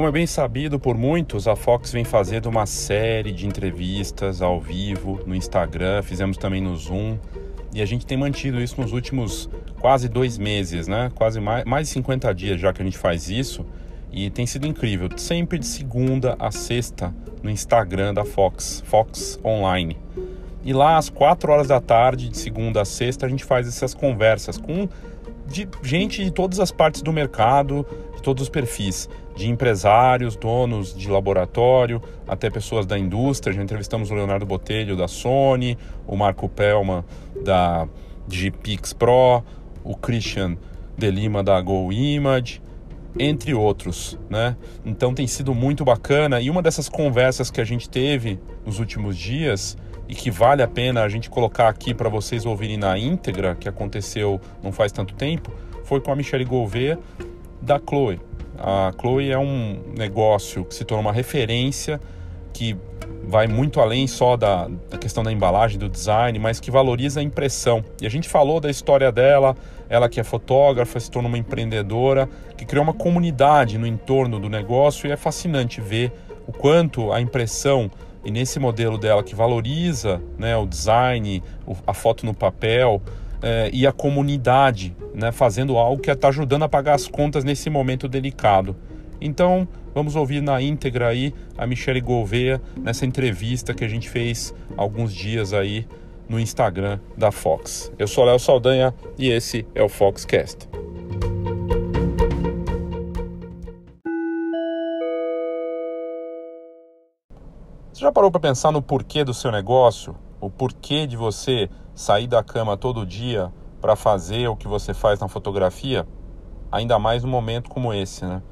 Como é bem sabido por muitos, a Fox vem fazendo uma série de entrevistas ao vivo no Instagram, fizemos também no Zoom, e a gente tem mantido isso nos últimos quase dois meses, né? Quase mais, mais de 50 dias já que a gente faz isso, e tem sido incrível, sempre de segunda a sexta no Instagram da Fox, Fox Online. E lá às 4 horas da tarde, de segunda a sexta, a gente faz essas conversas com de gente de todas as partes do mercado, de todos os perfis, de empresários, donos de laboratório, até pessoas da indústria. Já entrevistamos o Leonardo Botelho da Sony, o Marco Pelman da Gpix Pro, o Christian de Lima da Go Image, entre outros, né? Então tem sido muito bacana e uma dessas conversas que a gente teve nos últimos dias e que vale a pena a gente colocar aqui para vocês ouvirem na íntegra, que aconteceu não faz tanto tempo, foi com a Michelle Gouveia da Chloe. A Chloe é um negócio que se tornou uma referência que vai muito além só da, da, questão da embalagem, do design, mas que valoriza a impressão. E a gente falou da história dela, ela que é fotógrafa, se tornou uma empreendedora, que criou uma comunidade no entorno do negócio e é fascinante ver o quanto a impressão e nesse modelo dela que valoriza né, o design, a foto no papel é, e a comunidade, né, fazendo algo que está ajudando a pagar as contas nesse momento delicado. Então, vamos ouvir na íntegra aí a Michelle Gouveia nessa entrevista que a gente fez alguns dias aí no Instagram da Fox. Eu sou Léo Saldanha e esse é o Foxcast. Você já parou para pensar no porquê do seu negócio? O porquê de você sair da cama todo dia para fazer o que você faz na fotografia? Ainda mais num momento como esse, né?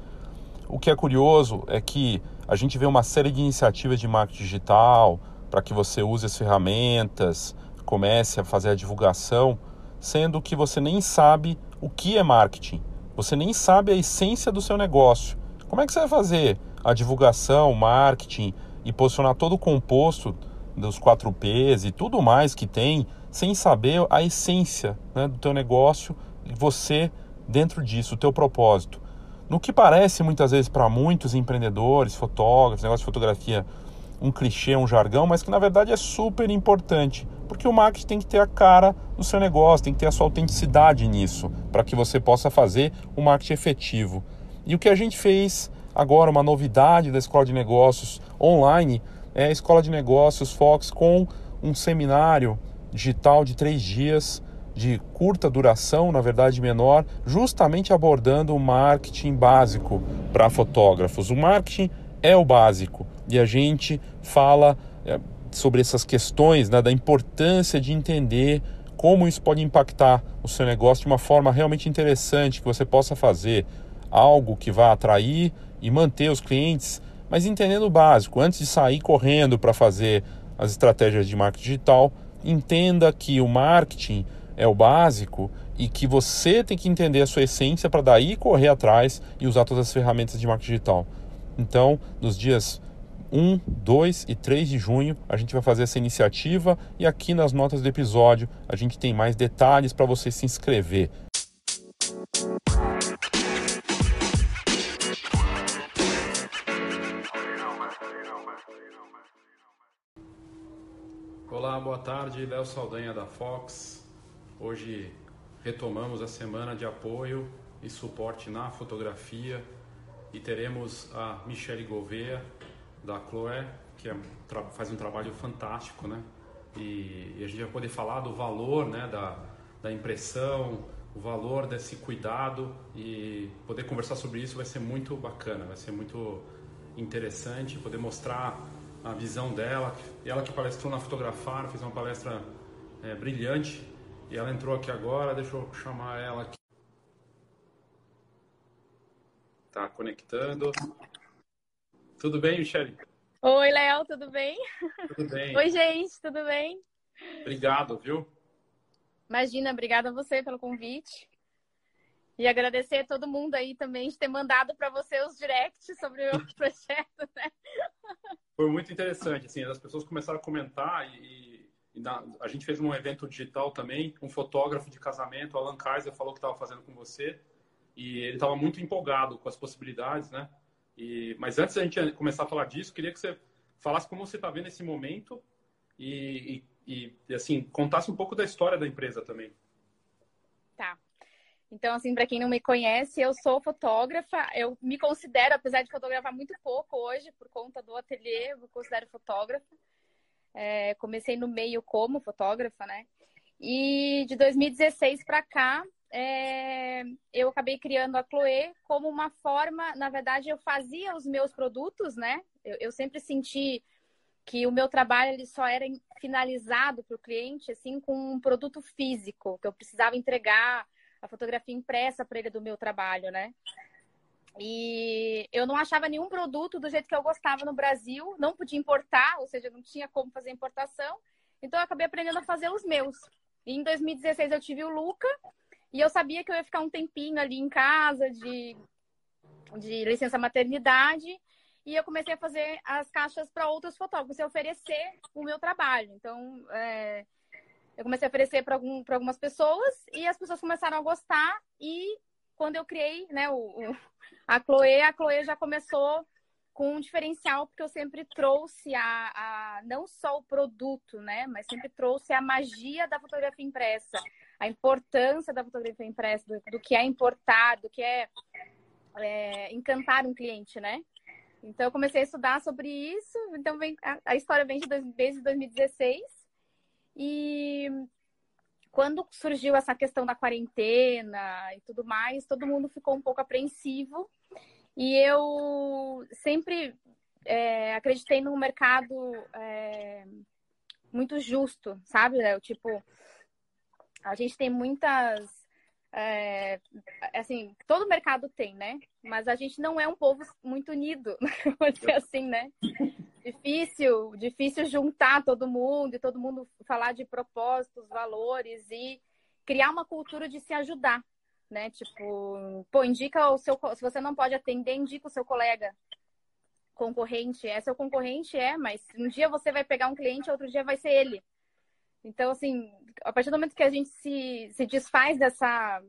O que é curioso é que a gente vê uma série de iniciativas de marketing digital para que você use as ferramentas, comece a fazer a divulgação, sendo que você nem sabe o que é marketing. Você nem sabe a essência do seu negócio. Como é que você vai fazer a divulgação, marketing, e posicionar todo o composto dos 4 Ps e tudo mais que tem, sem saber a essência né, do teu negócio você dentro disso, o teu propósito. No que parece muitas vezes para muitos empreendedores, fotógrafos, negócio de fotografia, um clichê, um jargão, mas que na verdade é super importante, porque o marketing tem que ter a cara do seu negócio, tem que ter a sua autenticidade nisso, para que você possa fazer o marketing efetivo. E o que a gente fez agora, uma novidade da Escola de Negócios online, é a Escola de Negócios Fox com um seminário digital de três dias, de curta duração, na verdade menor, justamente abordando o marketing básico para fotógrafos. O marketing é o básico e a gente fala é, sobre essas questões né, da importância de entender como isso pode impactar o seu negócio de uma forma realmente interessante, que você possa fazer algo que vá atrair e manter os clientes, mas entendendo o básico, antes de sair correndo para fazer as estratégias de marketing digital, entenda que o marketing é o básico e que você tem que entender a sua essência para daí correr atrás e usar todas as ferramentas de marketing digital. Então, nos dias 1, 2 e 3 de junho, a gente vai fazer essa iniciativa e aqui nas notas do episódio a gente tem mais detalhes para você se inscrever. Olá, boa tarde. Léo Saldanha da Fox. Hoje retomamos a semana de apoio e suporte na fotografia e teremos a Michelle Gouveia da Chloé, que é, faz um trabalho fantástico, né? E, e, a gente vai poder falar do valor né, da, da impressão, o valor desse cuidado e poder conversar sobre isso vai ser muito bacana, vai ser muito interessante, poder mostrar a visão dela. Ela que palestrou na Fotografar, fez uma palestra é, brilhante. E ela entrou aqui agora, deixa eu chamar ela aqui. Tá conectando. Tudo bem, Michele? Oi, Léo, tudo bem? Tudo bem. Oi, gente, tudo bem? Obrigado, viu? Imagina, obrigada a você pelo convite. E agradecer a todo mundo aí também de ter mandado para você os directs sobre o projeto, né? Foi muito interessante, assim, as pessoas começaram a comentar e, e na, a gente fez um evento digital também, um fotógrafo de casamento, Alan Kaiser, falou que estava fazendo com você e ele estava muito empolgado com as possibilidades, né? E, mas antes da gente começar a falar disso, queria que você falasse como você está vendo esse momento e, e, e, assim, contasse um pouco da história da empresa também. Então, assim, para quem não me conhece, eu sou fotógrafa. Eu me considero, apesar de fotografar muito pouco hoje, por conta do ateliê, eu me considero fotógrafa. É, comecei no meio como fotógrafa, né? E de 2016 para cá, é, eu acabei criando a Chloe como uma forma, na verdade, eu fazia os meus produtos, né? Eu, eu sempre senti que o meu trabalho ele só era finalizado para o cliente, assim, com um produto físico, que eu precisava entregar a fotografia impressa para ele do meu trabalho, né? E eu não achava nenhum produto do jeito que eu gostava no Brasil, não podia importar, ou seja, não tinha como fazer importação. Então eu acabei aprendendo a fazer os meus. E em 2016 eu tive o Luca, e eu sabia que eu ia ficar um tempinho ali em casa de, de licença maternidade. E eu comecei a fazer as caixas para outros fotógrafos, e oferecer o meu trabalho. Então, é, eu comecei a oferecer para algum, algumas pessoas e as pessoas começaram a gostar. E quando eu criei né, o, o, a Chloe, a Chloe já começou com um diferencial, porque eu sempre trouxe a, a, não só o produto, né, mas sempre trouxe a magia da fotografia impressa, a importância da fotografia impressa, do, do que é importar, do que é, é, encantar um cliente, né? Então eu comecei a estudar sobre isso, então vem, a, a história vem de dois, desde 2016 e quando surgiu essa questão da quarentena e tudo mais, todo mundo ficou um pouco apreensivo e eu sempre é, acreditei num mercado é, muito justo, sabe, Léo? Tipo, a gente tem muitas. É, assim, todo mercado tem, né? Mas a gente não é um povo muito unido, assim, né? Difícil, difícil juntar todo mundo e todo mundo falar de propósitos, valores e criar uma cultura de se ajudar, né? Tipo, pô, indica o seu. Se você não pode atender, indica o seu colega concorrente. É seu concorrente, é, mas um dia você vai pegar um cliente, outro dia vai ser ele. Então, assim, a partir do momento que a gente se, se desfaz dessa,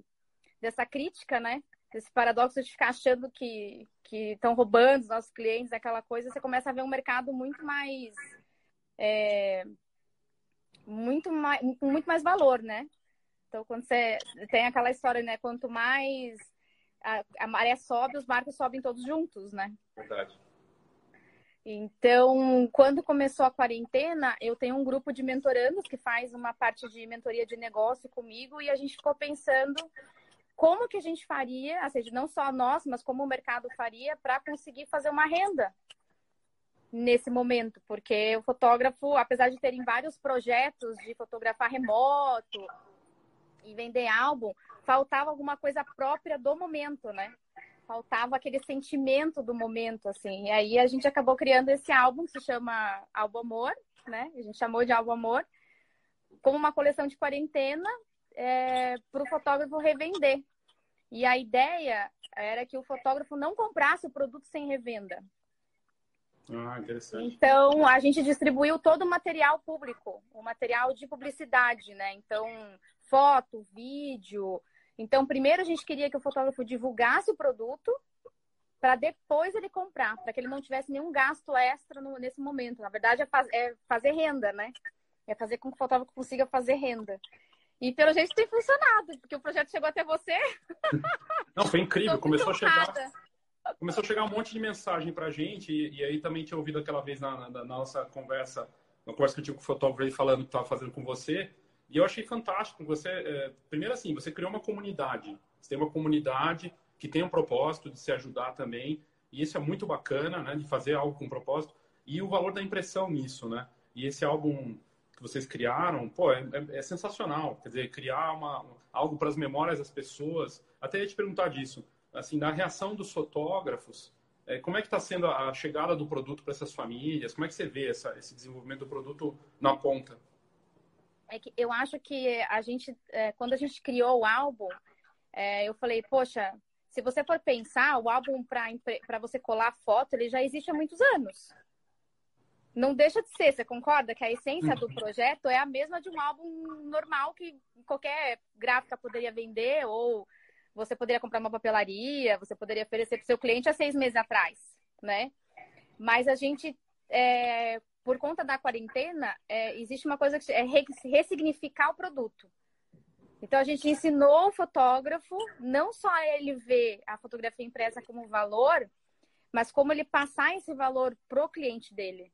dessa crítica, né? Desse paradoxo de ficar achando que estão roubando os nossos clientes, aquela coisa, você começa a ver um mercado muito mais. É, muito mais muito mais valor, né? Então, quando você tem aquela história, né? Quanto mais a, a maré sobe, os barcos sobem todos juntos, né? Verdade. Então, quando começou a quarentena, eu tenho um grupo de mentorandos que faz uma parte de mentoria de negócio comigo e a gente ficou pensando como que a gente faria, ou seja, não só nós, mas como o mercado faria para conseguir fazer uma renda nesse momento, porque o fotógrafo, apesar de terem vários projetos de fotografar remoto, e vender álbum, faltava alguma coisa própria do momento, né? Faltava aquele sentimento do momento, assim. E aí a gente acabou criando esse álbum que se chama Álbum Amor, né? A gente chamou de Álbum Amor, como uma coleção de quarentena é, para o fotógrafo revender. E a ideia era que o fotógrafo não comprasse o produto sem revenda. Ah, interessante. Então, a gente distribuiu todo o material público, o material de publicidade, né? Então, foto, vídeo. Então, primeiro a gente queria que o fotógrafo divulgasse o produto para depois ele comprar, para que ele não tivesse nenhum gasto extra no, nesse momento. Na verdade, é, faz, é, fazer renda, né? É fazer com que o fotógrafo consiga fazer renda. E pelo jeito tem funcionado, porque o projeto chegou até você. Não, foi incrível. Começou a chegar. Começou a chegar um monte de mensagem pra gente, e, e aí também tinha ouvido aquela vez na, na, na nossa conversa, na conversa que eu tive com o fotógrafo aí falando que estava fazendo com você, e eu achei fantástico. Você, é, primeiro assim, você criou uma comunidade. Você tem uma comunidade que tem um propósito de se ajudar também. E isso é muito bacana, né? De fazer algo com propósito. E o valor da impressão nisso, né? E esse álbum que vocês criaram, pô, é, é, é sensacional. Quer dizer, criar uma, algo para as memórias das pessoas. Até ia te perguntar disso. Assim, da reação dos fotógrafos, é, como é que está sendo a chegada do produto para essas famílias? Como é que você vê essa, esse desenvolvimento do produto na ponta? É que eu acho que a gente, é, quando a gente criou o álbum, é, eu falei, poxa, se você for pensar, o álbum para você colar foto, ele já existe há muitos anos. Não deixa de ser, você concorda que a essência do projeto é a mesma de um álbum normal que qualquer gráfica poderia vender, ou você poderia comprar uma papelaria, você poderia oferecer para o seu cliente há seis meses atrás. né? Mas a gente, é, por conta da quarentena, é, existe uma coisa que é ressignificar o produto. Então a gente ensinou o fotógrafo não só ele ver a fotografia impressa como valor, mas como ele passar esse valor pro cliente dele.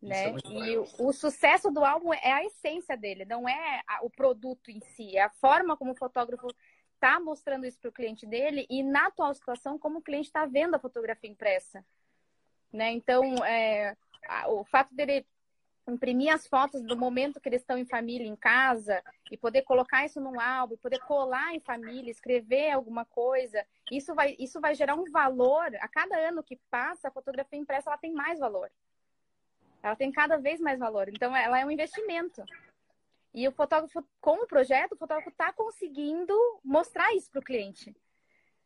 Né? É e o, o, sucesso do álbum é a essência dele, não é a, o produto em si, é a forma como o fotógrafo está mostrando isso para o cliente dele e na atual situação como o cliente está vendo a fotografia impressa, né? Então, é, o fato dele imprimir as fotos do momento que eles estão em família, em casa, e poder colocar isso num álbum, poder colar em família, escrever alguma coisa, isso vai, isso vai gerar um valor. A cada ano que passa, a fotografia impressa ela tem mais valor. Ela tem cada vez mais valor. Então, ela é um investimento. E o fotógrafo, com o projeto, o fotógrafo está conseguindo mostrar isso para o cliente.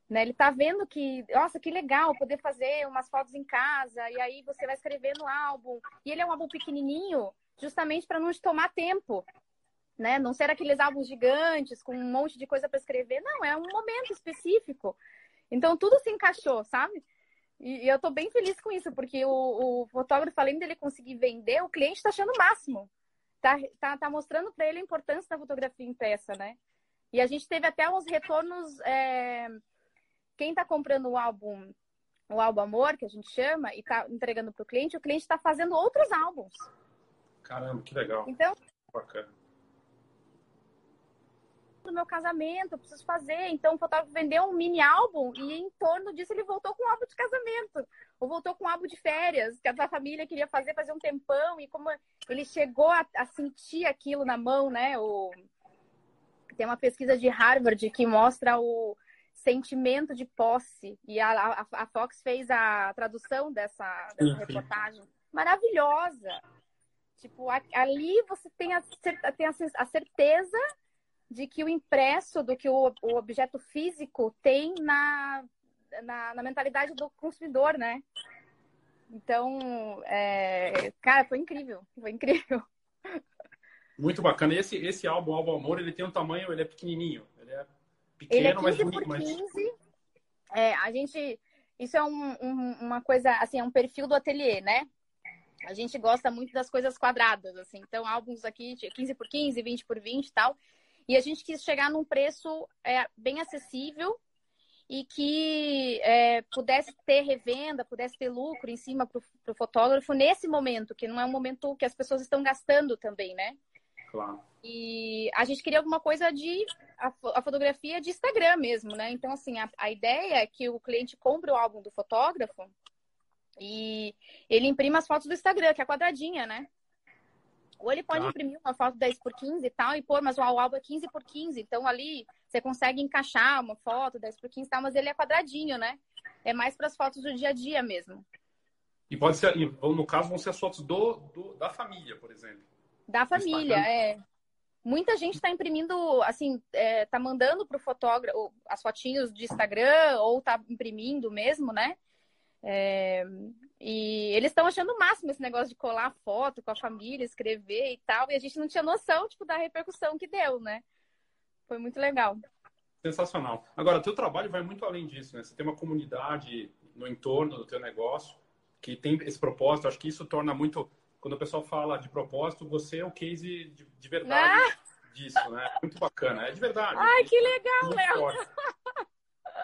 Né? Ele está vendo que, nossa, que legal poder fazer umas fotos em casa, e aí você vai escrever no álbum. E ele é um álbum pequenininho, justamente para não te tomar tempo. Né? Não ser aqueles álbuns gigantes com um monte de coisa para escrever. Não, é um momento específico. Então tudo se encaixou, sabe? E, e eu estou bem feliz com isso, porque o, o fotógrafo, além dele conseguir vender, o cliente está achando o máximo. Tá, tá, tá mostrando para ele a importância da fotografia impressa, né? E a gente teve até uns retornos. É quem está comprando o álbum, o álbum Amor, que a gente chama, e está entregando para o cliente, o cliente está fazendo outros álbuns. Caramba, que legal. Então, bacana. Do meu casamento, eu preciso fazer. Então, o fotógrafo vendeu um mini álbum e em torno disso ele voltou com um álbum de casamento. Ou voltou com um álbum de férias, que a família queria fazer, fazer um tempão. E como ele chegou a, a sentir aquilo na mão, né? O... Tem uma pesquisa de Harvard que mostra o, sentimento de posse. E a, a, a Fox fez a tradução dessa, dessa reportagem. Maravilhosa. Tipo, ali você tem a, tem a certeza de que o impresso, do que o, o objeto físico tem na, na, na, mentalidade do consumidor, né? Então, é, cara, foi incrível, foi incrível. Muito bacana. Esse, esse álbum, Álbum Amor, ele tem um tamanho, ele é pequenininho. Ele é pequeno, ele é 15 mas por 15. Mas... É, a gente. Isso é um, um, uma coisa, assim, é um perfil do ateliê, né? A gente gosta muito das coisas quadradas, assim. Então, álbuns aqui 15 por 15, 20 por 20 e tal. E a gente quis chegar num preço é, bem acessível e que é, pudesse ter revenda, pudesse ter lucro em cima para o fotógrafo nesse momento, que não é um momento que as pessoas estão gastando também, né? Claro. E a gente queria alguma coisa de a, a fotografia de Instagram mesmo, né? Então, assim, a, a ideia é que o cliente compre o álbum do fotógrafo e ele imprima as fotos do Instagram, que é quadradinha, né? Ou ele pode ah. imprimir uma foto 10 por 15 e tal, e pôr, mas o álbum é 15 por 15. Então ali você consegue encaixar uma foto 10 por 15 e tal, mas ele é quadradinho, né? É mais para as fotos do dia a dia mesmo. E pode ser, no caso, vão ser as fotos do, do da família, por exemplo. Da família, é. Muita gente está imprimindo, assim, é, tá mandando para o fotógrafo as fotinhos de Instagram ou tá imprimindo mesmo, né? É, e eles estão achando o máximo esse negócio de colar foto com a família, escrever e tal. E a gente não tinha noção, tipo, da repercussão que deu, né? Foi muito legal. Sensacional. Agora, o teu trabalho vai muito além disso, né? Você tem uma comunidade no entorno do teu negócio que tem esse propósito. Acho que isso torna muito quando o pessoal fala de propósito, você é o case de, de verdade ah! disso, né? Muito bacana. É de verdade. Ai, que legal, Léo!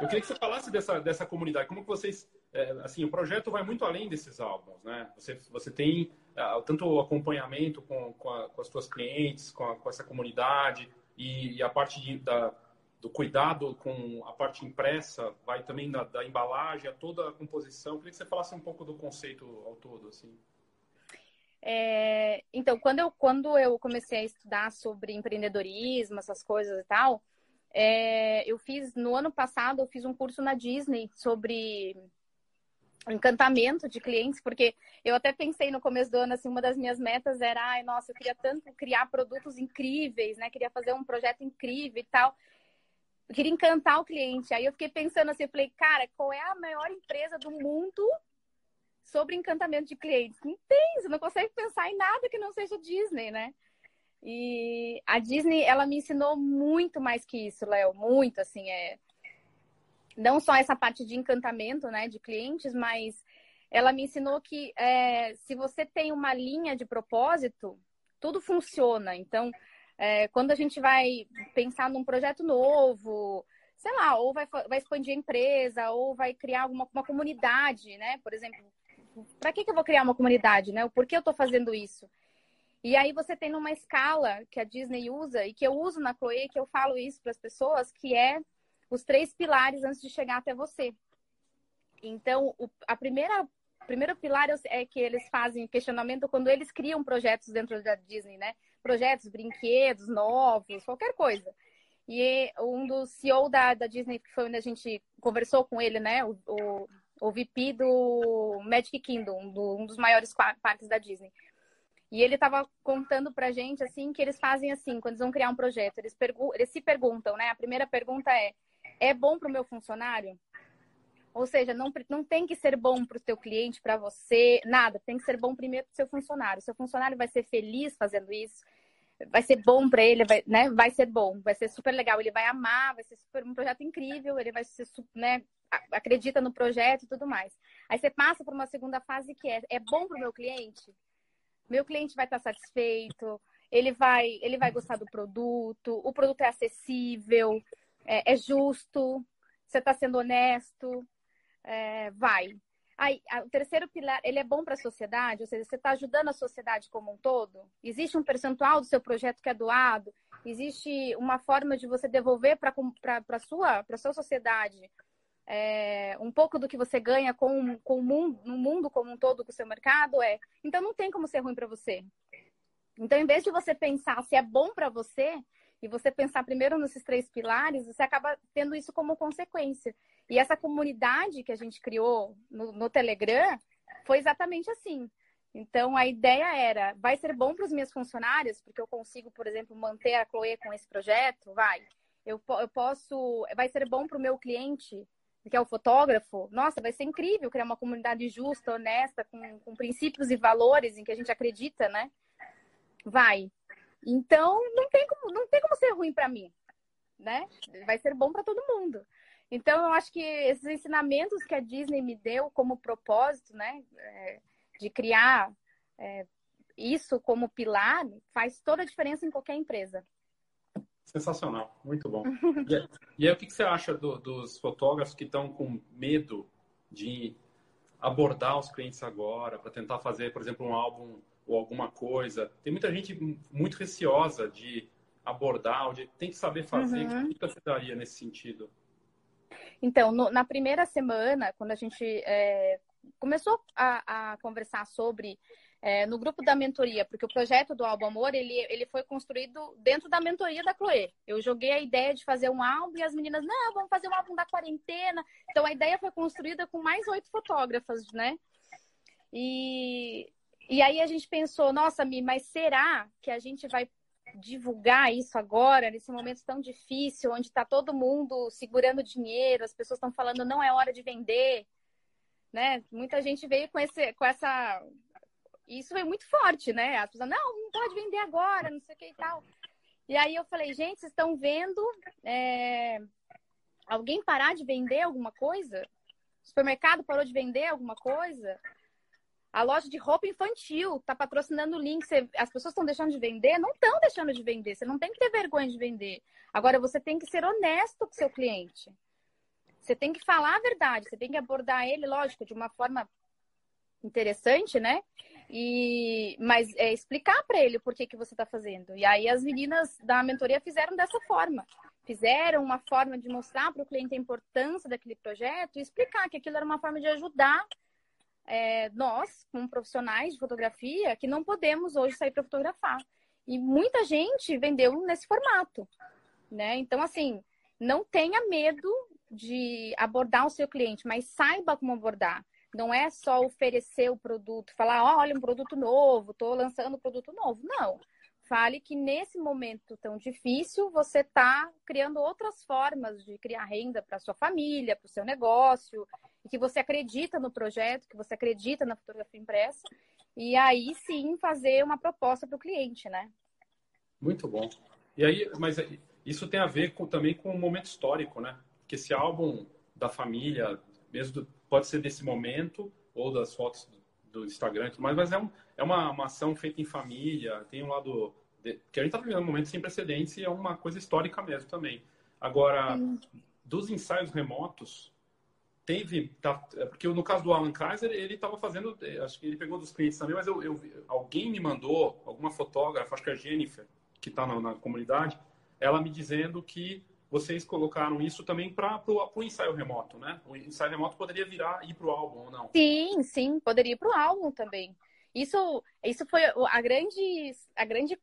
Eu queria que você falasse dessa, dessa comunidade. Como que vocês... É, assim, o projeto vai muito além desses álbuns, né? Você, você tem uh, tanto o acompanhamento com, com, a, com as suas clientes, com, a, com essa comunidade e, e a parte de, da, do cuidado com a parte impressa, vai também da, da embalagem, a toda a composição. Eu queria que você falasse um pouco do conceito ao todo, assim. É, então, quando eu, quando eu comecei a estudar sobre empreendedorismo, essas coisas e tal, é, eu fiz, no ano passado, eu fiz um curso na Disney sobre encantamento de clientes, porque eu até pensei no começo do ano, assim, uma das minhas metas era, ai, nossa, eu queria tanto criar produtos incríveis, né? Queria fazer um projeto incrível e tal. Eu queria encantar o cliente. Aí eu fiquei pensando assim, eu falei, cara, qual é a maior empresa do mundo sobre encantamento de clientes. Não tem, você não consegue pensar em nada que não seja Disney, né? E a Disney, ela me ensinou muito mais que isso, Léo, muito, assim, é... Não só essa parte de encantamento, né, de clientes, mas ela me ensinou que é, se você tem uma linha de propósito, tudo funciona. Então, é, quando a gente vai pensar num projeto novo, sei lá, ou vai, vai expandir a empresa, ou vai criar uma, uma comunidade, né? Por exemplo, para que, que eu vou criar uma comunidade, né? O porquê eu estou fazendo isso? E aí você tem numa escala que a Disney usa e que eu uso na Chloe, que eu falo isso para as pessoas, que é os três pilares antes de chegar até você. Então, o, a primeira primeiro pilar é que eles fazem questionamento quando eles criam projetos dentro da Disney, né? Projetos, brinquedos novos, qualquer coisa. E um dos CEO da, da Disney, que foi onde a gente conversou com ele, né? O, o, o VP do Magic Kingdom, do, um dos maiores parques da Disney. E ele estava contando pra gente, assim, que eles fazem assim, quando eles vão criar um projeto, eles, eles se perguntam, né? A primeira pergunta é, é bom para o meu funcionário? Ou seja, não, não tem que ser bom para o seu cliente, para você, nada. Tem que ser bom primeiro para o seu funcionário. Seu funcionário vai ser feliz fazendo isso, vai ser bom para ele, vai, né? Vai ser bom, vai ser super legal. Ele vai amar, vai ser super, um projeto incrível, ele vai ser, né? Acredita no projeto e tudo mais. Aí você passa para uma segunda fase que é: é bom para o meu cliente? Meu cliente vai estar satisfeito, ele vai, ele vai gostar do produto, o produto é acessível, é, é justo, você está sendo honesto, é, vai. Aí, o terceiro pilar, ele é bom para a sociedade, ou seja, você está ajudando a sociedade como um todo? Existe um percentual do seu projeto que é doado? Existe uma forma de você devolver para a sua, sua sociedade é, um pouco do que você ganha com, com o mundo, no mundo como um todo, com o seu mercado? É. Então, não tem como ser ruim para você. Então, em vez de você pensar se é bom para você, e você pensar primeiro nesses três pilares, você acaba tendo isso como consequência. E essa comunidade que a gente criou no, no Telegram foi exatamente assim. Então, a ideia era, vai ser bom para os meus funcionários, porque eu consigo, por exemplo, manter a Chloe com esse projeto? Vai. Eu, eu posso, vai ser bom para o meu cliente, que é o fotógrafo? Nossa, vai ser incrível criar uma comunidade justa, honesta, com, com princípios e valores em que a gente acredita, né? Vai. Então, não tem como, não tem como ser ruim para mim, né? Vai ser bom para todo mundo. Então, eu acho que esses ensinamentos que a Disney me deu como propósito, né, é, de criar é, isso como pilar, faz toda a diferença em qualquer empresa. Sensacional, muito bom. e, aí, o que, você acha do, dos fotógrafos que estão com medo de abordar os clientes agora, para tentar fazer, por exemplo, um álbum ou alguma coisa. Tem muita gente muito receosa de abordar, de tem que saber fazer. Uhum. O que você daria nesse sentido? Então, no, na primeira semana, quando a gente é, começou a, a, conversar sobre é, no grupo da mentoria, porque o projeto do Álbum Amor ele, ele foi construído dentro da mentoria da Chloe. Eu joguei a ideia de fazer um álbum e as meninas, não, vamos fazer um álbum da quarentena. Então a ideia foi construída com mais oito fotógrafas, né? E e aí a gente pensou, nossa, Mi, mas será que a gente vai divulgar isso agora, nesse momento tão difícil, onde está todo mundo segurando dinheiro, as pessoas estão falando não é hora de vender, né? Muita gente veio com, esse, com essa. Isso foi muito forte, né? As pessoas, não, não pode vender agora, não sei o que e tal. E aí eu falei, gente, vocês estão vendo é... alguém parar de vender alguma coisa? O supermercado parou de vender alguma coisa? A loja de roupa infantil está patrocinando o link. Você, as pessoas estão deixando de vender? Não estão deixando de vender. Você não tem que ter vergonha de vender. Agora, você tem que ser honesto com seu cliente. Você tem que falar a verdade. Você tem que abordar ele, lógico, de uma forma interessante, né? E, mas é explicar para ele por que, que você está fazendo. E aí as meninas da mentoria fizeram dessa forma. Fizeram uma forma de mostrar para o cliente a importância daquele projeto e explicar que aquilo era uma forma de ajudar é, nós, como profissionais de fotografia, que não podemos hoje sair para fotografar. E muita gente vendeu nesse formato, né? Então, assim, não tenha medo de abordar o seu cliente, mas saiba como abordar. Não é só oferecer o produto, falar, oh, olha, um produto novo, estou lançando um produto novo. Não. Fale que nesse momento tão difícil, você está criando outras formas de criar renda para sua família, para o seu negócio, e que você acredita no projeto, que você acredita na fotografia impressa, e aí sim fazer uma proposta para o cliente, né? Muito bom. E aí, mas isso tem a ver com, também com o momento histórico, né? Que esse álbum da família, mesmo pode ser desse momento, ou das fotos do, do Instagram, mas, mas é, um, é uma, uma ação feita em família, tem um lado que a gente está vivendo um momento sem precedentes e é uma coisa histórica mesmo também. Agora, dos ensaios remotos, teve, tá, é porque no caso do Alan Kaiser, ele estava fazendo, é, acho que ele pegou dos clientes também, mas eu, eu, alguém me mandou, alguma fotógrafa, acho que é a Jennifer, que está na, na, comunidade, ela me dizendo que vocês colocaram isso também para o ensaio remoto, né? O ensaio remoto poderia virar ir para o álbum ou não? Sim, sim, poderia ir para o álbum também. Isso, isso foi a grande, a grande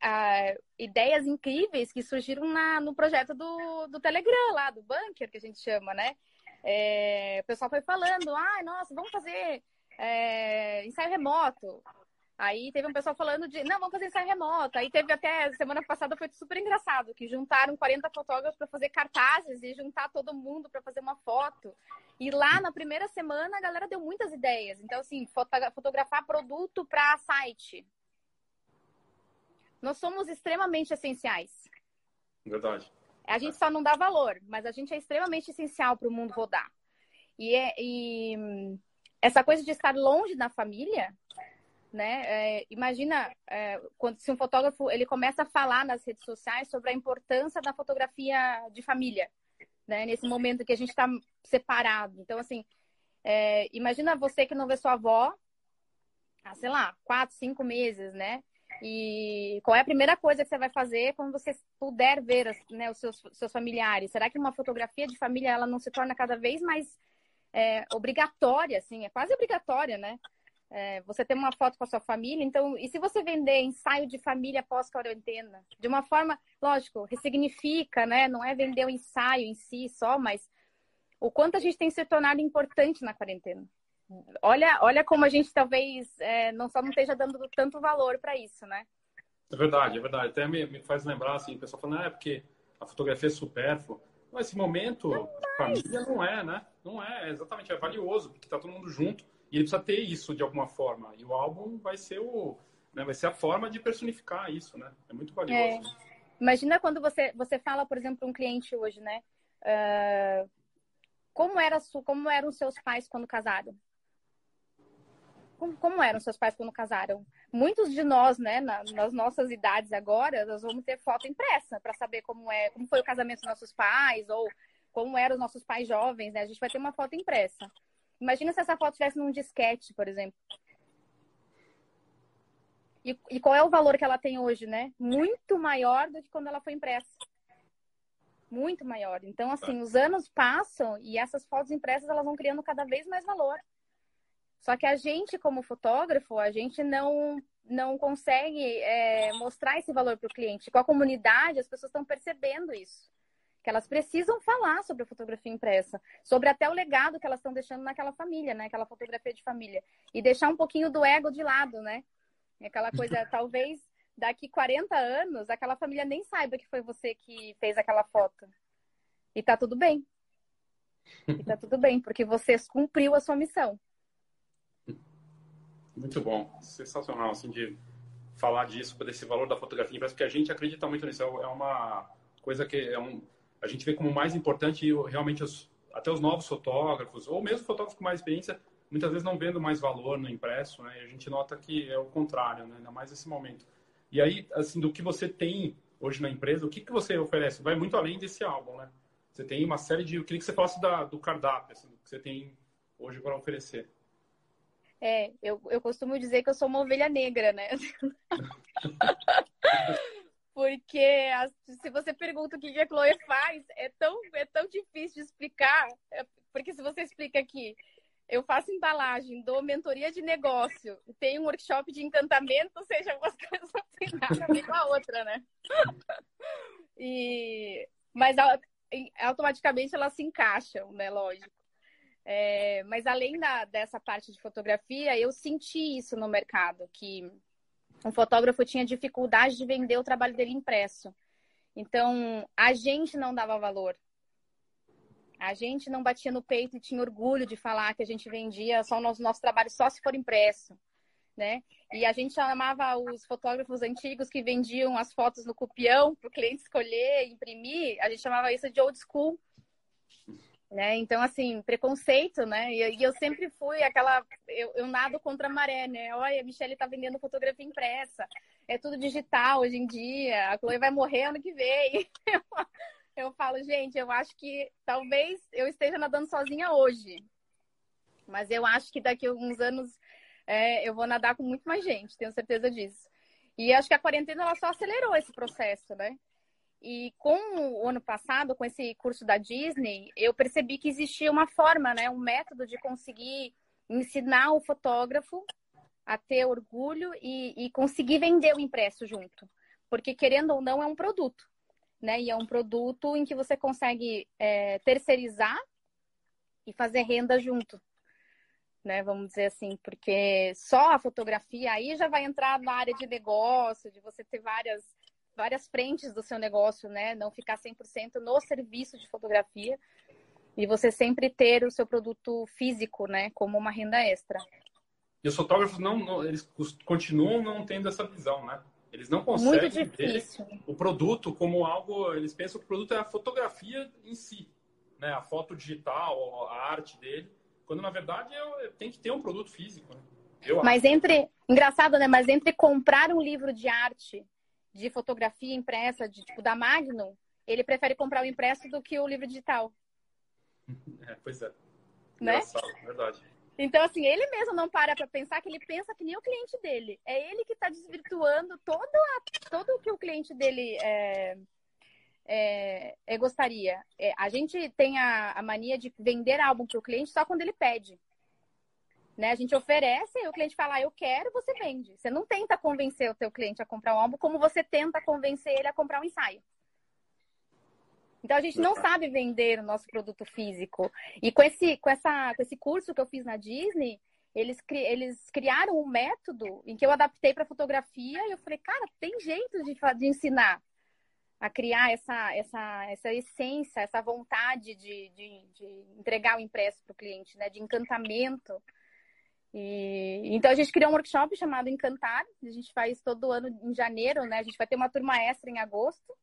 a, ideias incríveis que surgiram na, no projeto do, do Telegram lá, do Bunker, que a gente chama, né? É, o pessoal foi falando, ah, nossa, vamos fazer é, ensaio remoto. Aí teve um pessoal falando de, não, vamos fazer ensaio remoto. Aí teve até, semana passada foi super engraçado, que juntaram 40 fotógrafos para fazer cartazes e juntar todo mundo para fazer uma foto. E lá na primeira semana a galera deu muitas ideias. Então, assim, fotografar produto para site. Nós somos extremamente essenciais. Verdade. A gente só não dá valor, mas a gente é extremamente essencial para o mundo rodar. E, é, e essa coisa de estar longe da família né? É, imagina é, quando se um fotógrafo ele começa a falar nas redes sociais sobre a importância da fotografia de família, né? Nesse momento que a gente está separado. Então, assim, é, imagina você que não vê sua avó há, sei lá, quatro, cinco meses, né? E qual é a primeira coisa que você vai fazer quando você puder ver né, os seus, seus familiares? Será que uma fotografia de família ela não se torna cada vez mais é, obrigatória, assim? É quase obrigatória, né? É, você tem uma foto com a sua família, então, e se você vender ensaio de família pós-quarentena? De uma forma, lógico, ressignifica, né? Não é vender o ensaio em si só, mas o quanto a gente tem se tornado importante na quarentena. Olha, olha como a gente talvez é, não só não esteja dando tanto valor para isso, né? É verdade, é verdade. Até me, me faz lembrar, assim, o pessoal falando, ah, é porque a fotografia é supérflua. Mas esse momento, não família não é, né? Não é, exatamente, é valioso, porque tá todo mundo junto e ele precisa ter isso de alguma forma. E o álbum vai ser o, né, vai ser a forma de personificar isso, né? É muito valioso. É. Imagina quando você, você fala, por exemplo, um cliente hoje, né? Uh, como, era, como eram seus pais quando casaram? Como, como, eram seus pais quando casaram? Muitos de nós, né, na, nas nossas idades agora, nós vamos ter foto impressa para saber como é, como foi o casamento dos nossos pais ou como eram os nossos pais jovens, né? A gente vai ter uma foto impressa. Imagina se essa foto estivesse num disquete, por exemplo. E, e, qual é o valor que ela tem hoje, né? Muito maior do que quando ela foi impressa. Muito maior. Então, assim, os anos passam e essas fotos impressas elas vão criando cada vez mais valor. Só que a gente, como fotógrafo, a gente não, não consegue é, mostrar esse valor para o cliente. Com a comunidade, as pessoas estão percebendo isso que elas precisam falar sobre a fotografia impressa, sobre até o legado que elas estão deixando naquela família, né? Aquela fotografia de família. E deixar um pouquinho do ego de lado, né? Aquela coisa, talvez daqui 40 anos, aquela família nem saiba que foi você que fez aquela foto. E tá tudo bem. E tá tudo bem, porque você cumpriu a sua missão. Muito bom. Sensacional, assim, de falar disso, desse valor da fotografia impressa, porque a gente acredita muito nisso. É uma coisa que é um a gente vê como mais importante realmente os, até os novos fotógrafos, ou mesmo fotógrafos com mais experiência, muitas vezes não vendo mais valor no impresso, né? E a gente nota que é o contrário, né? Ainda mais nesse momento. E aí, assim, do que você tem hoje na empresa, o que, que você oferece? Vai muito além desse álbum, né? Você tem uma série de... Eu queria que você falasse da, do cardápio, assim, que você tem hoje para oferecer. É, eu, eu costumo dizer que eu sou uma ovelha negra, né? Porque se você pergunta o que a Chloe faz, é tão, é tão difícil de explicar. É, porque se você explica aqui, eu faço embalagem, dou mentoria de negócio, tenho um workshop de encantamento, ou seja, algumas coisas não tem nada a ver com a outra, né? E, mas automaticamente elas se encaixam, né? Lógico. É, mas além da, dessa parte de fotografia, eu senti isso no mercado, que um fotógrafo tinha dificuldade de vender o trabalho dele impresso. Então, a gente não dava valor. A gente não batia no peito e tinha orgulho de falar que a gente vendia só o nosso, nosso trabalho só se for impresso. Né? E a gente chamava os fotógrafos antigos que vendiam as fotos no copião para o cliente escolher, imprimir, a gente chamava isso de old school. Né? Então, assim, preconceito, né? E, e eu sempre fui aquela. Eu, eu, nado contra a maré, né? Olha, a Michelle tá vendendo fotografia impressa. É tudo digital hoje em dia. A Chloe vai morrer ano que vem. eu falo, gente, eu acho que talvez eu esteja nadando sozinha hoje. Mas eu acho que daqui a alguns anos é, eu vou nadar com muito mais gente, tenho certeza disso. E acho que a quarentena ela só acelerou esse processo, né? E com o ano passado, com esse curso da Disney, eu percebi que existia uma forma, né, um método de conseguir ensinar o fotógrafo a ter orgulho e, e conseguir vender o impresso junto. Porque, querendo ou não, é um produto. Né? E é um produto em que você consegue é, terceirizar e fazer renda junto. Né, vamos dizer assim, porque só a fotografia aí já vai entrar na área de negócio, de você ter várias várias frentes do seu negócio, né? Não ficar 100% no serviço de fotografia e você sempre ter o seu produto físico, né, como uma renda extra. E os fotógrafos não, não eles continuam não tendo essa visão, né? Eles não conseguem ver o produto como algo, eles pensam que o produto é a fotografia em si, né? A foto digital, a arte dele, quando na verdade é, tem que ter um produto físico, né? Eu Mas acho. entre, engraçado, né? Mas entre comprar um livro de arte de fotografia impressa, de tipo da Magnum, ele prefere comprar o impresso do que o livro digital. É, pois é. Né? verdade. Então, assim, ele mesmo não para para pensar que ele pensa que nem o cliente dele. É ele que está desvirtuando todo, a, todo o que o cliente dele é, é, é gostaria. É, a gente tem a, a mania de vender algo para o cliente só quando ele pede. Né? A gente oferece e o cliente fala, ah, eu quero, você vende. Você não tenta convencer o teu cliente a comprar um álbum como você tenta convencer ele a comprar um ensaio. Então a gente não sabe vender o nosso produto físico. E com esse, com essa, com esse curso que eu fiz na Disney, eles, eles criaram um método em que eu adaptei para fotografia e eu falei, cara, tem jeito de, de ensinar a criar essa, essa, essa essência, essa vontade de, de, de entregar o impresso para o cliente, né? De encantamento. E, então a gente criou um workshop chamado Encantar, a gente faz todo ano em janeiro, né? A gente vai ter uma turma extra em agosto.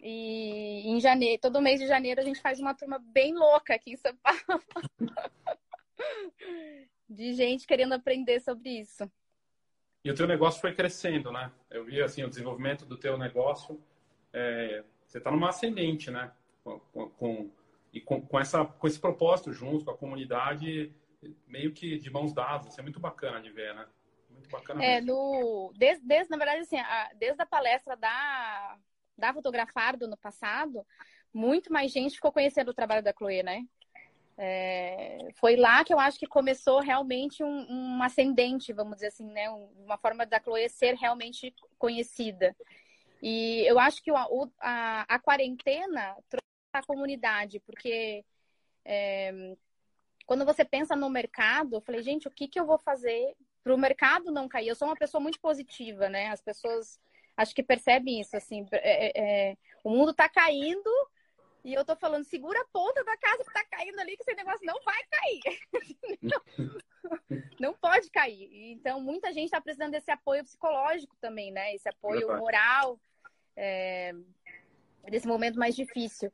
E em janeiro, todo mês de janeiro a gente faz uma turma bem louca aqui em São Paulo. de gente querendo aprender sobre isso. E o teu negócio foi crescendo, né? Eu vi assim o desenvolvimento do teu negócio. É, você está numa ascendente, né? Com, com, e com, com, essa, com esse propósito junto com a comunidade meio que de mãos dadas. Isso é muito bacana de ver, né? Muito bacana. É, no, desde, desde, na verdade, assim, a, desde a palestra da, da Fotografardo no passado, muito mais gente ficou conhecendo o trabalho da Chloe, né? É, foi lá que eu acho que começou realmente um, um ascendente, vamos dizer assim, né? Uma forma da Chloe ser realmente conhecida. E eu acho que o, a, a quarentena trouxe a comunidade, porque é, quando você pensa no mercado, eu falei, gente, o que, que eu vou fazer para o mercado não cair? Eu sou uma pessoa muito positiva, né? As pessoas acho que percebem isso, assim. É, é, é o mundo está caindo e eu tô falando, segura a ponta da casa que tá caindo ali, que esse negócio não vai cair. não, não, pode cair. Então, muita gente está precisando desse apoio psicológico também, né? Esse apoio moral. É, desse momento mais difícil.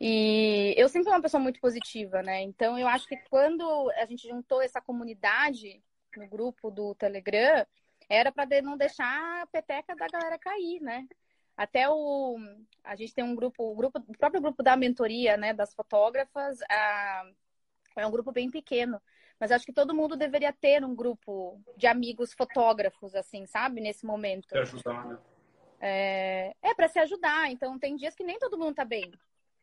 E eu sempre fui uma pessoa muito positiva, né? Então eu acho que quando a gente juntou essa comunidade no grupo do Telegram, era para não deixar a peteca da galera cair, né? Até o a gente tem um grupo, o grupo, o próprio grupo da mentoria, né, das fotógrafas, a, é um grupo bem pequeno, mas acho que todo mundo deveria ter um grupo de amigos fotógrafos, assim, sabe, nesse momento. Para ajudar, né? É, é para se ajudar. Então, tem dias que nem todo mundo tá bem.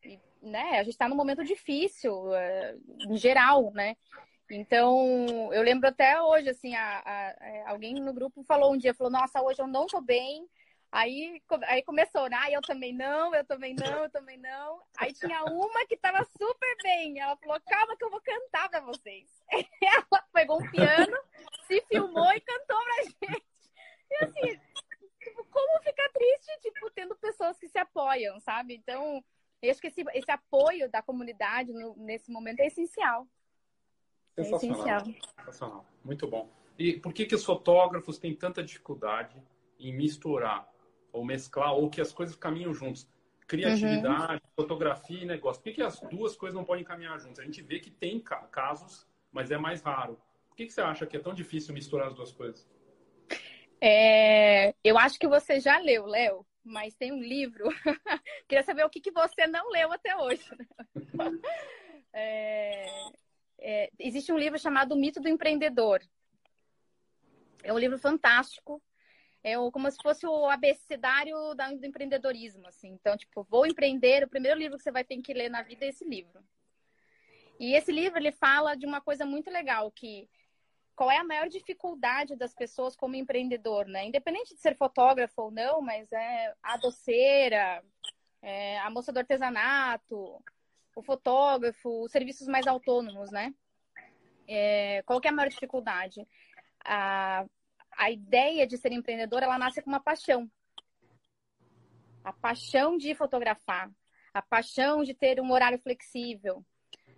E, né? A gente está num momento difícil, é, em geral, né? Então, eu lembro até hoje, assim, a, a, a, alguém no grupo falou um dia, falou, nossa, hoje eu não tô bem. Aí, aí começou? Ah, eu também não, eu também não, eu também não. Aí tinha uma que tava super bem. Ela falou, calma que eu vou cantar pra vocês. Ela pegou um piano, se filmou e cantou pra gente. E assim, como ficar triste, tipo, tendo pessoas que se apoiam, sabe? Então, eu acho que esse, esse apoio da comunidade no, nesse momento é essencial. É essencial. Sensacional. Muito bom. E por que, que os fotógrafos têm tanta dificuldade em misturar ou mesclar ou que as coisas caminham juntos? criatividade, uhum. fotografia e negócio. Por que, que as duas coisas não podem caminhar juntas? A gente vê que tem casos, mas é mais raro. Por que, que você acha que é tão difícil misturar as duas coisas? É, eu acho que você já leu, Léo, mas tem um livro. Queria saber o que, que você não leu até hoje. é, é, existe um livro chamado O Mito do Empreendedor. É um livro fantástico. É como se fosse o abecedário do empreendedorismo, assim. Então, tipo, vou empreender. O primeiro livro que você vai ter que ler na vida é esse livro. E esse livro ele fala de uma coisa muito legal que qual é a maior dificuldade das pessoas como empreendedor, né? Independente de ser fotógrafo ou não, mas é a doceira, é a moça do artesanato, o fotógrafo, os serviços mais autônomos, né? É, qual é a maior dificuldade? A, a ideia de ser empreendedor, ela nasce com uma paixão. A paixão de fotografar, a paixão de ter um horário flexível,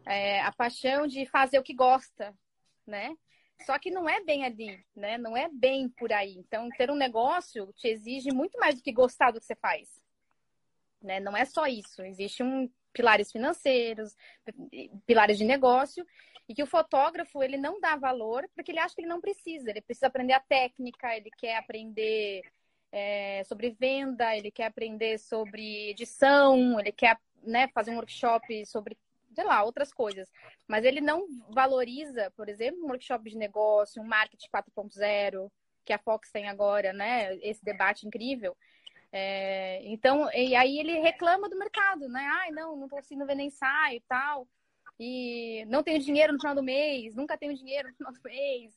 é, a paixão de fazer o que gosta, né? Só que não é bem ali, né? Não é bem por aí. Então, ter um negócio te exige muito mais do que gostar do que você faz. Né? Não é só isso. Existe um pilares financeiros, pilares de negócio, e que o fotógrafo ele não dá valor porque ele acha que ele não precisa. Ele precisa aprender a técnica, ele quer aprender é, sobre venda, ele quer aprender sobre edição, ele quer né, fazer um workshop sobre sei lá, outras coisas. Mas ele não valoriza, por exemplo, um workshop de negócio, um marketing 4.0, que a Fox tem agora, né? Esse debate incrível. É, então, e aí ele reclama do mercado, né? Ai, não, não tô conseguindo vender ensaio e tal. E não tenho dinheiro no final do mês, nunca tenho dinheiro no final do mês.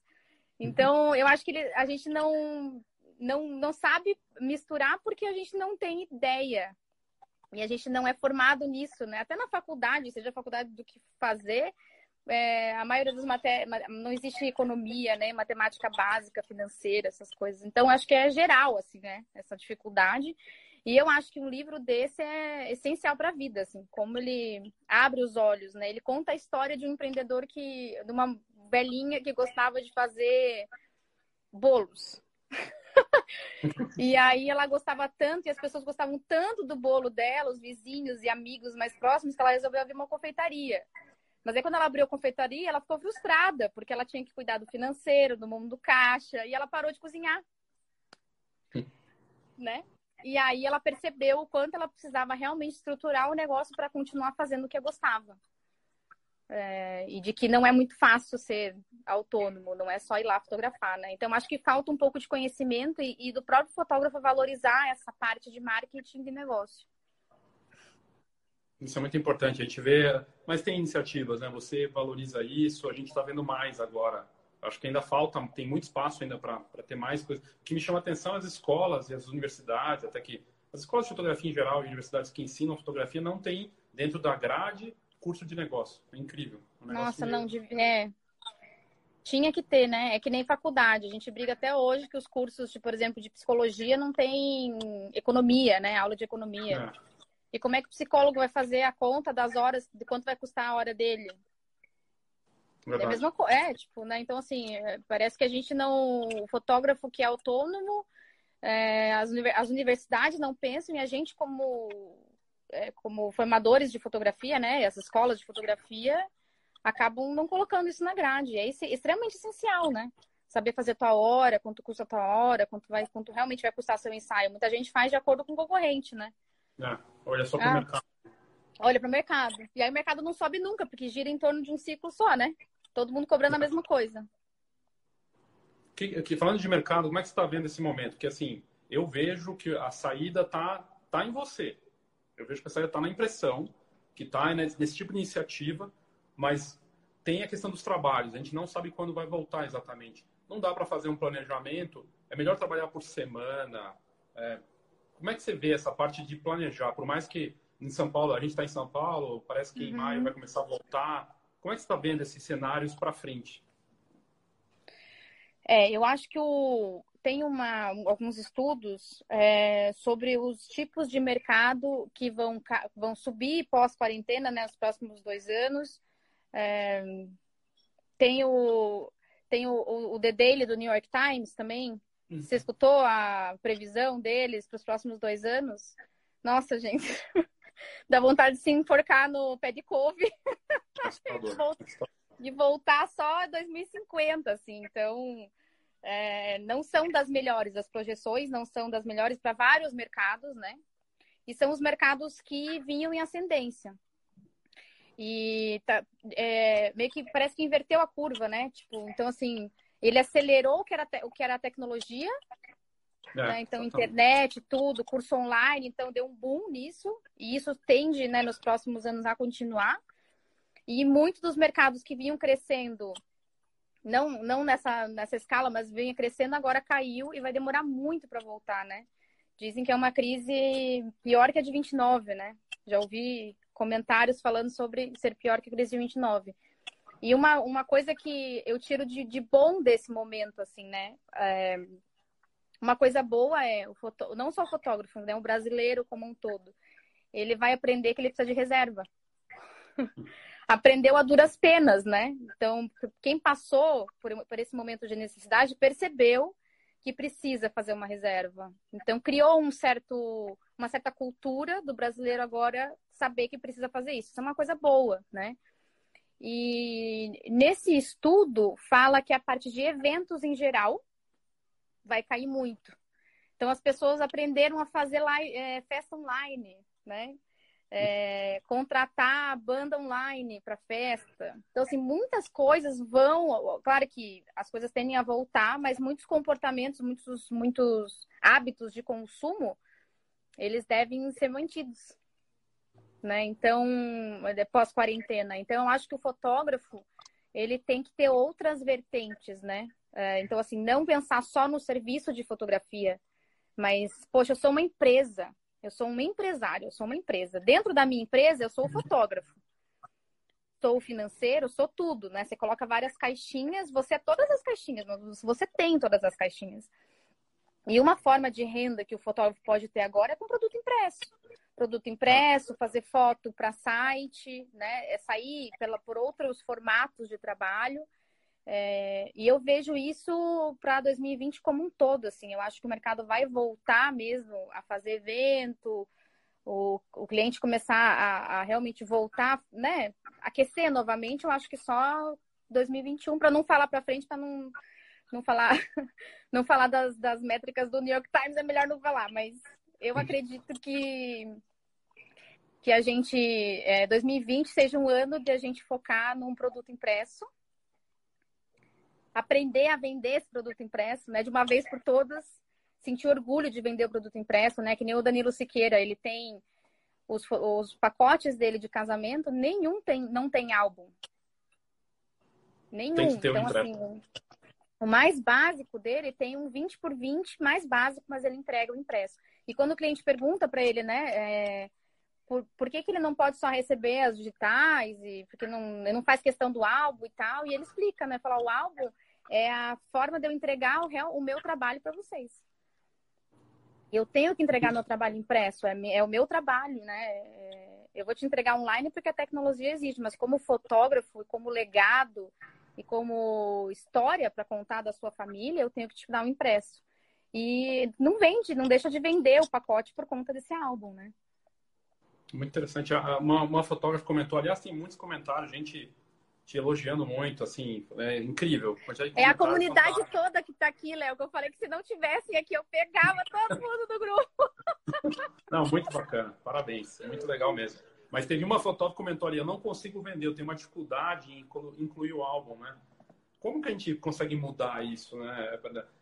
Então, eu acho que ele, a gente não, não, não sabe misturar porque a gente não tem ideia e a gente não é formado nisso, né? Até na faculdade, seja faculdade do que fazer, é, a maioria das matérias não existe economia, né? Matemática básica, financeira, essas coisas. Então, acho que é geral, assim, né? Essa dificuldade. E eu acho que um livro desse é essencial para a vida, assim, como ele abre os olhos, né? Ele conta a história de um empreendedor que, de uma velhinha que gostava de fazer bolos. e aí ela gostava tanto e as pessoas gostavam tanto do bolo dela, os vizinhos e amigos mais próximos, que ela resolveu abrir uma confeitaria. Mas aí quando ela abriu a confeitaria, ela ficou frustrada, porque ela tinha que cuidar do financeiro, do mundo do caixa, e ela parou de cozinhar. né? E aí ela percebeu o quanto ela precisava realmente estruturar o negócio para continuar fazendo o que gostava. É, e de que não é muito fácil ser autônomo, não é só ir lá fotografar, né? Então, acho que falta um pouco de conhecimento e, e do próprio fotógrafo valorizar essa parte de marketing de negócio. Isso é muito importante, a gente vê, mas tem iniciativas, né? Você valoriza isso, a gente está vendo mais agora. Acho que ainda falta, tem muito espaço ainda para ter mais coisas. O que me chama a atenção é as escolas e as universidades, até que as escolas de fotografia em geral universidades que ensinam fotografia não têm dentro da grade curso de negócio. É incrível. Um Nossa, não, é. Tinha que ter, né? É que nem faculdade. A gente briga até hoje que os cursos, de, por exemplo, de psicologia não tem economia, né? Aula de economia. É. E como é que o psicólogo vai fazer a conta das horas, de quanto vai custar a hora dele? Verdade. É a mesma coisa. É, tipo, né? Então, assim, é, parece que a gente não. O fotógrafo que é autônomo, é, as, as universidades não pensam em a gente como é, como formadores de fotografia, né, essas escolas de fotografia, acabam não colocando isso na grade. É extremamente essencial, né? Saber fazer tua hora, quanto custa tua hora, quanto, vai, quanto realmente vai custar seu ensaio. Muita gente faz de acordo com o concorrente, né? É, olha só para o ah, mercado. Olha para o mercado. E aí o mercado não sobe nunca, porque gira em torno de um ciclo só, né? Todo mundo cobrando a mesma coisa. Que, que, falando de mercado, como é que você está vendo esse momento? Porque assim, eu vejo que a saída tá, tá em você. Eu vejo que a saída está na impressão, que está nesse tipo de iniciativa, mas tem a questão dos trabalhos. A gente não sabe quando vai voltar exatamente. Não dá para fazer um planejamento. É melhor trabalhar por semana. É, como é que você vê essa parte de planejar? Por mais que em São Paulo, a gente está em São Paulo, parece que uhum. em maio vai começar a voltar. Como é que você está vendo esses cenários para frente? É, eu acho que o, tem uma, alguns estudos é, sobre os tipos de mercado que vão, vão subir pós-quarentena, né, nos próximos dois anos. É, tem o, tem o, o The Daily do New York Times também. Uhum. Você escutou a previsão deles para os próximos dois anos? Nossa, gente. Dá vontade de se enforcar no pé de couve. de voltar só 2050, assim. Então, é, não são das melhores. As projeções não são das melhores para vários mercados, né? E são os mercados que vinham em ascendência. E tá, é, meio que parece que inverteu a curva, né? Tipo, então, assim, ele acelerou o que era, o que era a tecnologia, é, né? Então, internet, tudo, curso online, então deu um boom nisso, e isso tende, né, nos próximos anos a continuar. E muitos dos mercados que vinham crescendo, não, não nessa, nessa escala, mas vinha crescendo, agora caiu e vai demorar muito para voltar, né? Dizem que é uma crise pior que a de 29, né? Já ouvi comentários falando sobre ser pior que a crise de 29. E uma, uma coisa que eu tiro de, de bom desse momento, assim, né? É, uma coisa boa é, o foto... não só o fotógrafo, né? O brasileiro como um todo. Ele vai aprender que ele precisa de reserva. Aprendeu a duras penas, né? Então, quem passou por, por esse momento de necessidade percebeu que precisa fazer uma reserva. Então, criou um certo, uma certa cultura do brasileiro agora saber que precisa fazer isso. Isso é uma coisa boa, né? E nesse estudo fala que a parte de eventos em geral vai cair muito. Então as pessoas aprenderam a fazer live, é, festa online, né? É, contratar banda online para festa. Então, assim, muitas coisas vão. Claro que as coisas tendem a voltar, mas muitos comportamentos, muitos, muitos hábitos de consumo, eles devem ser mantidos. Né? Então, pós-quarentena. Então, eu acho que o fotógrafo ele tem que ter outras vertentes, né? É, então, assim, não pensar só no serviço de fotografia, mas, poxa, eu sou uma empresa, eu sou uma empresária, eu sou uma empresa. Dentro da minha empresa, eu sou o fotógrafo. Sou o financeiro, sou tudo, né? Você coloca várias caixinhas, você é todas as caixinhas, você tem todas as caixinhas. E uma forma de renda que o fotógrafo pode ter agora é com produto impresso. Produto impresso, fazer foto para site, né? É sair pela, por outros formatos de trabalho. É, e eu vejo isso para 2020 como um todo, assim. Eu acho que o mercado vai voltar mesmo a fazer evento, o, o cliente começar a, a realmente voltar, né? Aquecer novamente, eu acho que só 2021, para não falar para frente, para não, não falar, não falar das, das métricas do New York Times, é melhor não falar, mas eu acredito que que a gente, é, 2020 seja um ano de a gente focar num produto impresso, aprender a vender esse produto impresso, né, de uma vez por todas, sentir orgulho de vender o produto impresso, né, que nem o Danilo Siqueira, ele tem os, os pacotes dele de casamento, nenhum tem, não tem álbum. Nenhum. Tem que ter então, um assim, o mais básico dele tem um 20 por 20 mais básico, mas ele entrega o impresso. E quando o cliente pergunta para ele, né, é, por, por que, que ele não pode só receber as digitais, e porque não, não faz questão do álbum e tal, e ele explica, né, falar, o álbum é a forma de eu entregar o, real, o meu trabalho para vocês. Eu tenho que entregar meu trabalho impresso, é, é o meu trabalho, né? É, eu vou te entregar online porque a tecnologia existe, mas como fotógrafo, como legado e como história para contar da sua família, eu tenho que te dar um impresso. E não vende, não deixa de vender o pacote por conta desse álbum, né? Muito interessante. Uma, uma fotógrafa comentou, aliás, tem muitos comentários, gente te elogiando muito, assim, é incrível. É a comunidade toda que está aqui, Léo, que eu falei que se não tivessem aqui, eu pegava todo mundo do grupo. Não, muito bacana, parabéns, é muito legal mesmo. Mas teve uma fotógrafa que comentou ali, eu não consigo vender, eu tenho uma dificuldade em incluir o álbum, né? Como que a gente consegue mudar isso, né?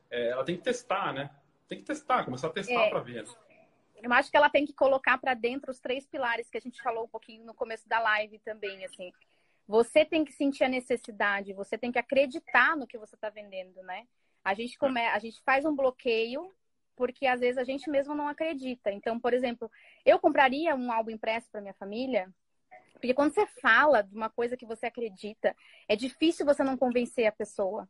É, ela tem que testar, né? Tem que testar, começar a testar é. para ver. Eu acho que ela tem que colocar para dentro os três pilares que a gente falou um pouquinho no começo da live também, assim. Você tem que sentir a necessidade, você tem que acreditar no que você está vendendo, né? A gente, come... a gente faz um bloqueio porque às vezes a gente mesmo não acredita. Então, por exemplo, eu compraria um álbum impresso para minha família, porque quando você fala de uma coisa que você acredita, é difícil você não convencer a pessoa.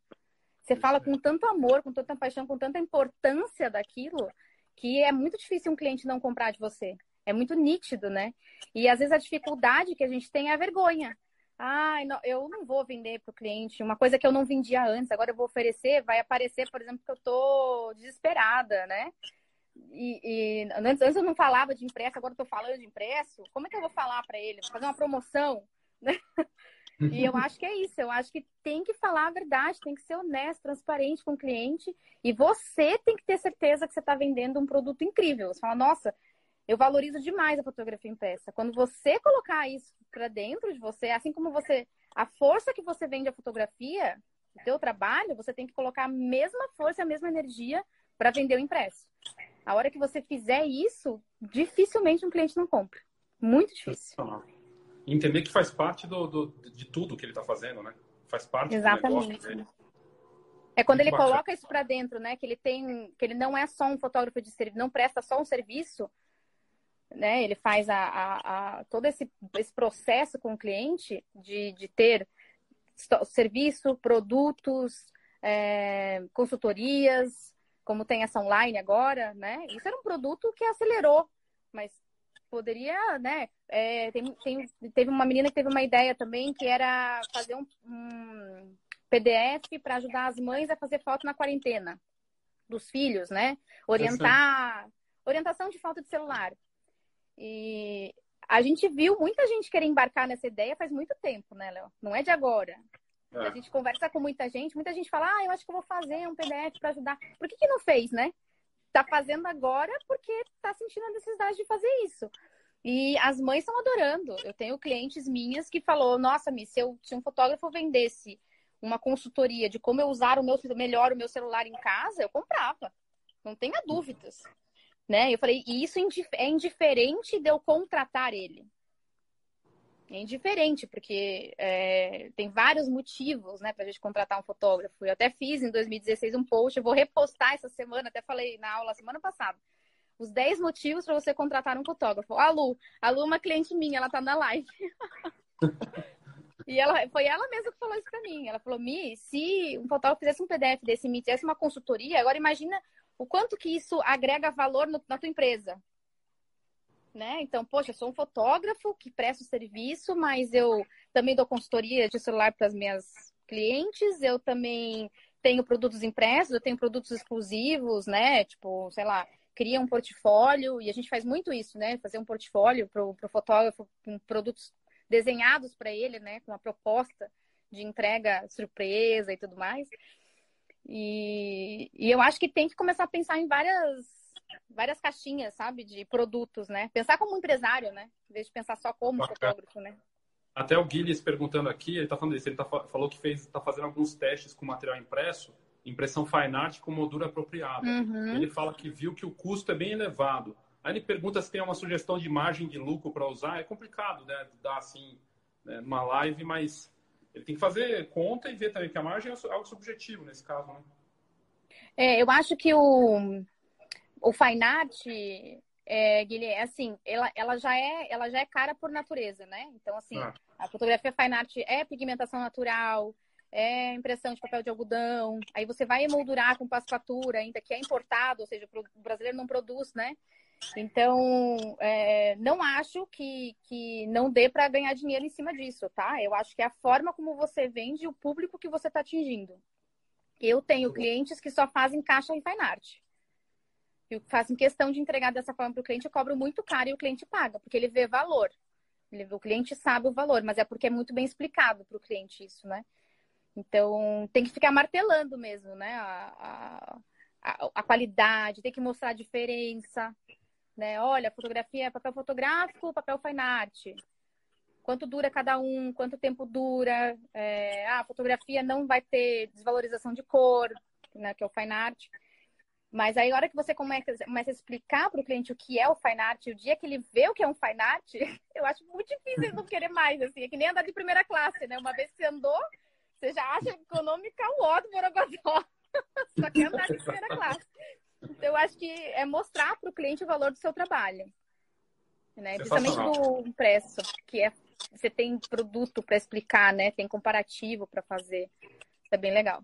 Você fala com tanto amor, com tanta paixão, com tanta importância daquilo, que é muito difícil um cliente não comprar de você. É muito nítido, né? E às vezes a dificuldade que a gente tem é a vergonha. Ah, eu não vou vender para o cliente uma coisa que eu não vendia antes, agora eu vou oferecer, vai aparecer, por exemplo, que eu estou desesperada, né? e, e antes, antes, eu não falava de impresso, agora eu tô falando de impresso. Como é que eu vou falar para ele? Fazer uma promoção? E eu acho que é isso. Eu acho que tem que falar a verdade, tem que ser honesto, transparente com o cliente. E você tem que ter certeza que você está vendendo um produto incrível. Você fala, nossa, eu valorizo demais a fotografia impressa. Quando você colocar isso para dentro de você, assim como você, a força que você vende a fotografia, o teu trabalho, você tem que colocar a mesma força, a mesma energia para vender o impresso. A hora que você fizer isso, dificilmente um cliente não compra. Muito difícil. Entender que faz parte do, do de tudo que ele está fazendo, né? Faz parte Exatamente. do negócio dele. É quando Muito ele bacana. coloca isso para dentro, né? Que ele tem, que ele não é só um fotógrafo de serviço, não presta só um serviço, né? Ele faz a, a, a, todo esse, esse processo com o cliente de, de ter serviço, produtos, é, consultorias, como tem essa online agora, né? Isso era um produto que acelerou, mas poderia, né? É, tem, tem, teve uma menina que teve uma ideia também que era fazer um, um PDF para ajudar as mães a fazer foto na quarentena dos filhos, né? Orientar, orientação de foto de celular. E a gente viu muita gente querer embarcar nessa ideia faz muito tempo, né, Léo? Não é de agora. É. A gente conversa com muita gente, muita gente fala, ah, eu acho que eu vou fazer um PDF para ajudar. Por que, que não fez, né? Tá fazendo agora porque tá sentindo a necessidade de fazer isso. E as mães estão adorando. Eu tenho clientes minhas que falou, nossa, Mi, se, eu, se um fotógrafo vendesse uma consultoria de como eu usar o meu melhor o meu celular em casa, eu comprava. Não tenha dúvidas. Né? Eu falei, e isso é indiferente de eu contratar ele. É indiferente, porque é, tem vários motivos, né, pra gente contratar um fotógrafo. Eu até fiz em 2016 um post, eu vou repostar essa semana, até falei na aula semana passada. Os 10 motivos para você contratar um fotógrafo. A Lu, a Lu é uma cliente minha, ela tá na live. e ela, foi ela mesma que falou isso pra mim. Ela falou, Mi, se um fotógrafo fizesse um PDF desse, me fizesse uma consultoria, agora imagina o quanto que isso agrega valor no, na tua empresa né? Então, poxa, eu sou um fotógrafo que presta serviço, mas eu também dou consultoria de celular para as minhas clientes, eu também tenho produtos impressos, eu tenho produtos exclusivos, né? Tipo, sei lá, cria um portfólio, e a gente faz muito isso, né? Fazer um portfólio para o fotógrafo com produtos desenhados para ele, né? Com uma proposta de entrega surpresa e tudo mais. E, e eu acho que tem que começar a pensar em várias várias caixinhas, sabe, de produtos, né? Pensar como empresário, né? Em vez de pensar só como Bacana. fotógrafo, né? Até o Guilherme perguntando aqui, ele tá falando isso, ele tá, falou que fez, tá fazendo alguns testes com material impresso, impressão fine art com moldura apropriada. Uhum. Ele fala que viu que o custo é bem elevado. Aí ele pergunta se tem uma sugestão de margem de lucro para usar. É complicado, né? Dar assim, né, numa live, mas ele tem que fazer conta e ver também que a margem é algo subjetivo nesse caso, né? É, eu acho que o, o fine art, é, Guilherme, é assim, ela, ela, já é, ela já é cara por natureza, né? Então, assim, ah. a fotografia fine art é pigmentação natural, é impressão de papel de algodão, aí você vai emoldurar com passepatura, ainda que é importado, ou seja, o brasileiro não produz, né? Então, é, não acho que, que não dê para ganhar dinheiro em cima disso, tá? Eu acho que é a forma como você vende o público que você está atingindo. Eu tenho clientes que só fazem caixa em fine art eu faço questão de entregar dessa forma para o cliente, eu cobro muito caro e o cliente paga, porque ele vê valor. Ele, o cliente sabe o valor, mas é porque é muito bem explicado para o cliente isso, né? Então, tem que ficar martelando mesmo, né? A, a, a, qualidade, tem que mostrar a diferença, né? Olha, fotografia é papel fotográfico, papel fine art. Quanto dura cada um, quanto tempo dura. É, ah, a fotografia não vai ter desvalorização de cor, né? Que é o fine art. Mas aí, a hora que você começa, começa a explicar para o cliente o que é o fine art, o dia que ele vê o que é um fine art, eu acho muito difícil ele não querer mais, assim. É que nem andar de primeira classe, né? Uma vez que você andou, você já acha econômica o ó do Borogodó. Só que andar de primeira classe. Então, eu acho que é mostrar para o cliente o valor do seu trabalho. Né? Principalmente do impresso, que é você tem produto para explicar, né? Tem comparativo para fazer. Isso é bem legal.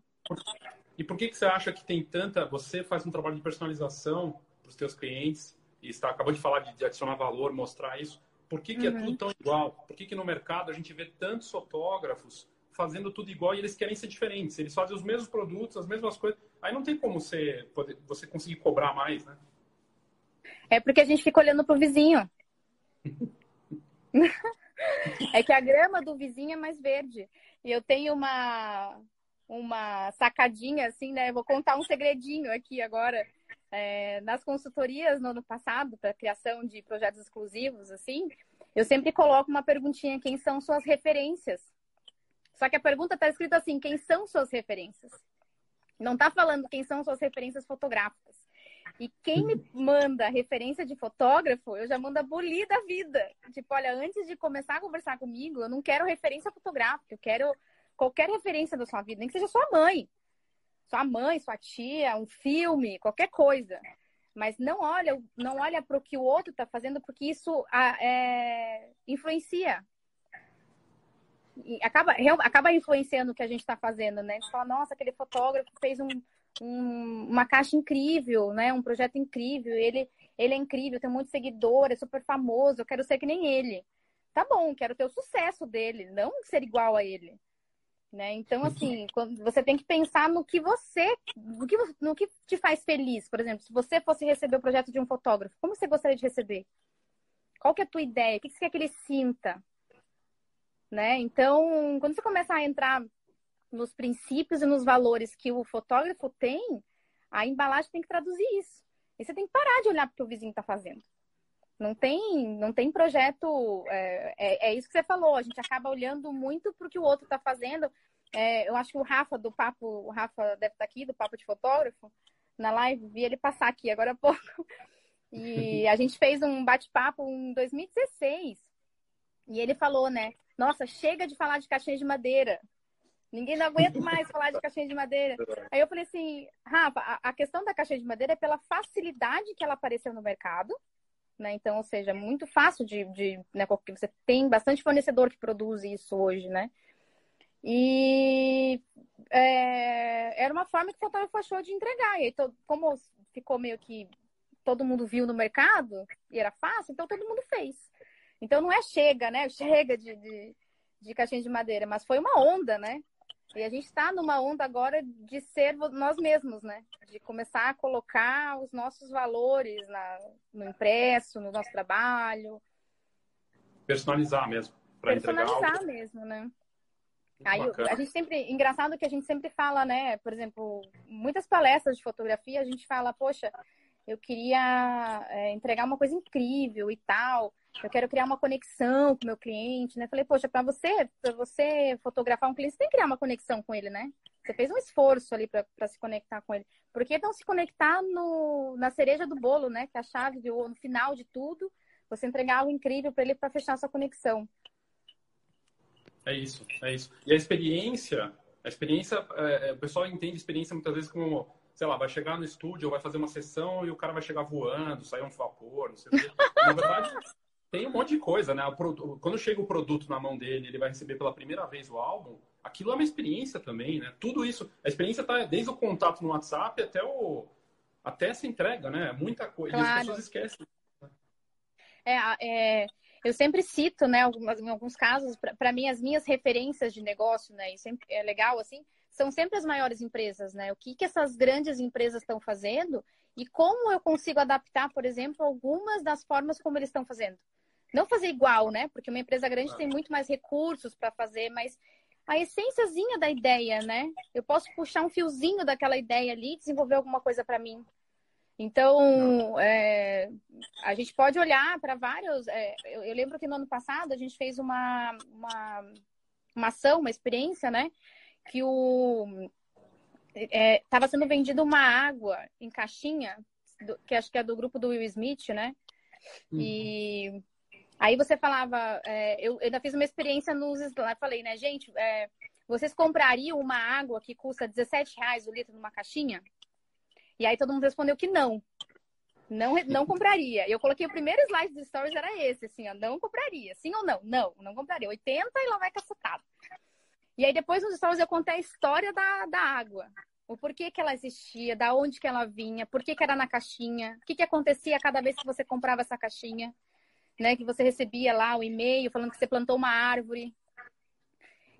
E por que, que você acha que tem tanta. Você faz um trabalho de personalização para os seus clientes e está, acabou de falar de, de adicionar valor, mostrar isso. Por que, que é uhum. é tudo tão igual? Por que, que no mercado a gente vê tantos fotógrafos fazendo tudo igual e eles querem ser diferentes? Eles fazem os mesmos produtos, as mesmas coisas. Aí não tem como você, você conseguir cobrar mais, né? É porque a gente fica olhando pro vizinho. é que a grama do vizinho é mais verde. E eu tenho uma, uma sacadinha, assim, né? Eu vou contar um segredinho aqui agora. É, nas consultorias no ano passado, para criação de projetos exclusivos, assim, eu sempre coloco uma perguntinha: quem são suas referências? Só que a pergunta está escrita assim: quem são suas referências? Não está falando quem são suas referências fotográficas. E quem me manda referência de fotógrafo, eu já mando a bolir da vida. Tipo, olha, antes de começar a conversar comigo, eu não quero referência fotográfica, eu quero qualquer referência da sua vida, nem que seja sua mãe. Sua mãe, sua tia, um filme, qualquer coisa. Mas não olha, não olha para o que o outro está fazendo, porque isso é, influencia. E acaba, acaba influenciando o que a gente está fazendo, né? Gente fala, nossa, aquele fotógrafo fez um, um, uma caixa incrível, né? Um projeto incrível, ele, ele é incrível, tem de seguidor, é super famoso, eu quero ser que nem ele. Tá bom, quero ter o sucesso dele, não ser igual a ele. Né? Então, assim, quando você tem que pensar no que você, no que, no que te faz feliz. Por exemplo, se você fosse receber o projeto de um fotógrafo, como você gostaria de receber? Qual que é a tua ideia? O que você quer que ele sinta? Né? Então, quando você começa a entrar nos princípios e nos valores que o fotógrafo tem, a embalagem tem que traduzir isso. E você tem que parar de olhar para o que o vizinho está fazendo. Não tem, não tem projeto. É, é, é, isso que você falou. A gente acaba olhando muito para o que o outro está fazendo. É, eu acho que o Rafa do Papo, o Rafa deve estar tá aqui, do Papo de Fotógrafo, na live, vi ele passar aqui agora há pouco. E a gente fez um bate-papo em 2016. E ele falou, né? Nossa, chega de falar de caixinha de madeira. Ninguém não aguenta mais falar de caixinha de madeira. Aí eu falei assim, Rafa, a, a questão da caixinha de madeira é pela facilidade que ela apareceu no mercado né? Então, ou seja, é muito fácil de, de né, porque você tem bastante fornecedor que produz isso hoje, né? E é, era uma forma que o fotógrafo achou de entregar. E aí, como ficou meio que todo mundo viu no mercado e era fácil, então todo mundo fez. Então não é chega, né? Chega de, de, de caixinha de madeira, mas foi uma onda, né? E a gente está numa onda agora de ser nós mesmos, né? De começar a colocar os nossos valores na, no impresso, no nosso trabalho. Personalizar mesmo. Personalizar algo. mesmo, né? Aí a gente sempre, engraçado que a gente sempre fala, né? Por exemplo, muitas palestras de fotografia a gente fala, poxa, eu queria é, entregar uma coisa incrível e tal eu quero criar uma conexão com o meu cliente, né? Falei, poxa, para você, para você fotografar um cliente, você tem que criar uma conexão com ele, né? Você fez um esforço ali para se conectar com ele. Por que não se conectar no, na cereja do bolo, né? Que é a chave de, no final de tudo, você entregar algo incrível para ele para fechar sua conexão. É isso, é isso. E a experiência, a experiência, é, é o pessoal entende experiência muitas vezes como sei lá, vai chegar no estúdio, vai fazer uma sessão e o cara vai chegar voando, sair um vapor, não sei o quê. Na verdade, tem um monte de coisa, né? Quando chega o produto na mão dele, ele vai receber pela primeira vez o álbum, aquilo é uma experiência também, né? Tudo isso, a experiência tá desde o contato no WhatsApp até o até essa entrega, né? Muita coisa. Claro. E as pessoas esquecem. É, é, eu sempre cito, né, algumas, em alguns casos, para mim, as minhas referências de negócio, né? E sempre é legal, assim, são sempre as maiores empresas, né? O que, que essas grandes empresas estão fazendo e como eu consigo adaptar, por exemplo, algumas das formas como eles estão fazendo. Não fazer igual, né? Porque uma empresa grande tem muito mais recursos para fazer, mas a essênciazinha da ideia, né? Eu posso puxar um fiozinho daquela ideia ali e desenvolver alguma coisa para mim. Então, é, a gente pode olhar para vários. É, eu, eu, lembro que no ano passado a gente fez uma, uma, uma ação, uma experiência, né? Que o estava é, sendo vendida uma água em caixinha, do, que acho que é do grupo do Will Smith, né? Uhum. E Aí você falava, é, eu, eu ainda fiz uma experiência nos slides, falei, né, gente, é, vocês comprariam uma água que custa 17 reais o litro numa caixinha? E aí todo mundo respondeu que não. Não, não compraria. Eu coloquei o primeiro slide dos stories, era esse, assim, ó, não compraria. Sim ou não? Não, não compraria. 80 e lá vai cacetado. E aí depois nos stories eu contei a história da, da água. O porquê que ela existia, da onde que ela vinha, por que, que era na caixinha, o que, que acontecia cada vez que você comprava essa caixinha né? Que você recebia lá o e-mail falando que você plantou uma árvore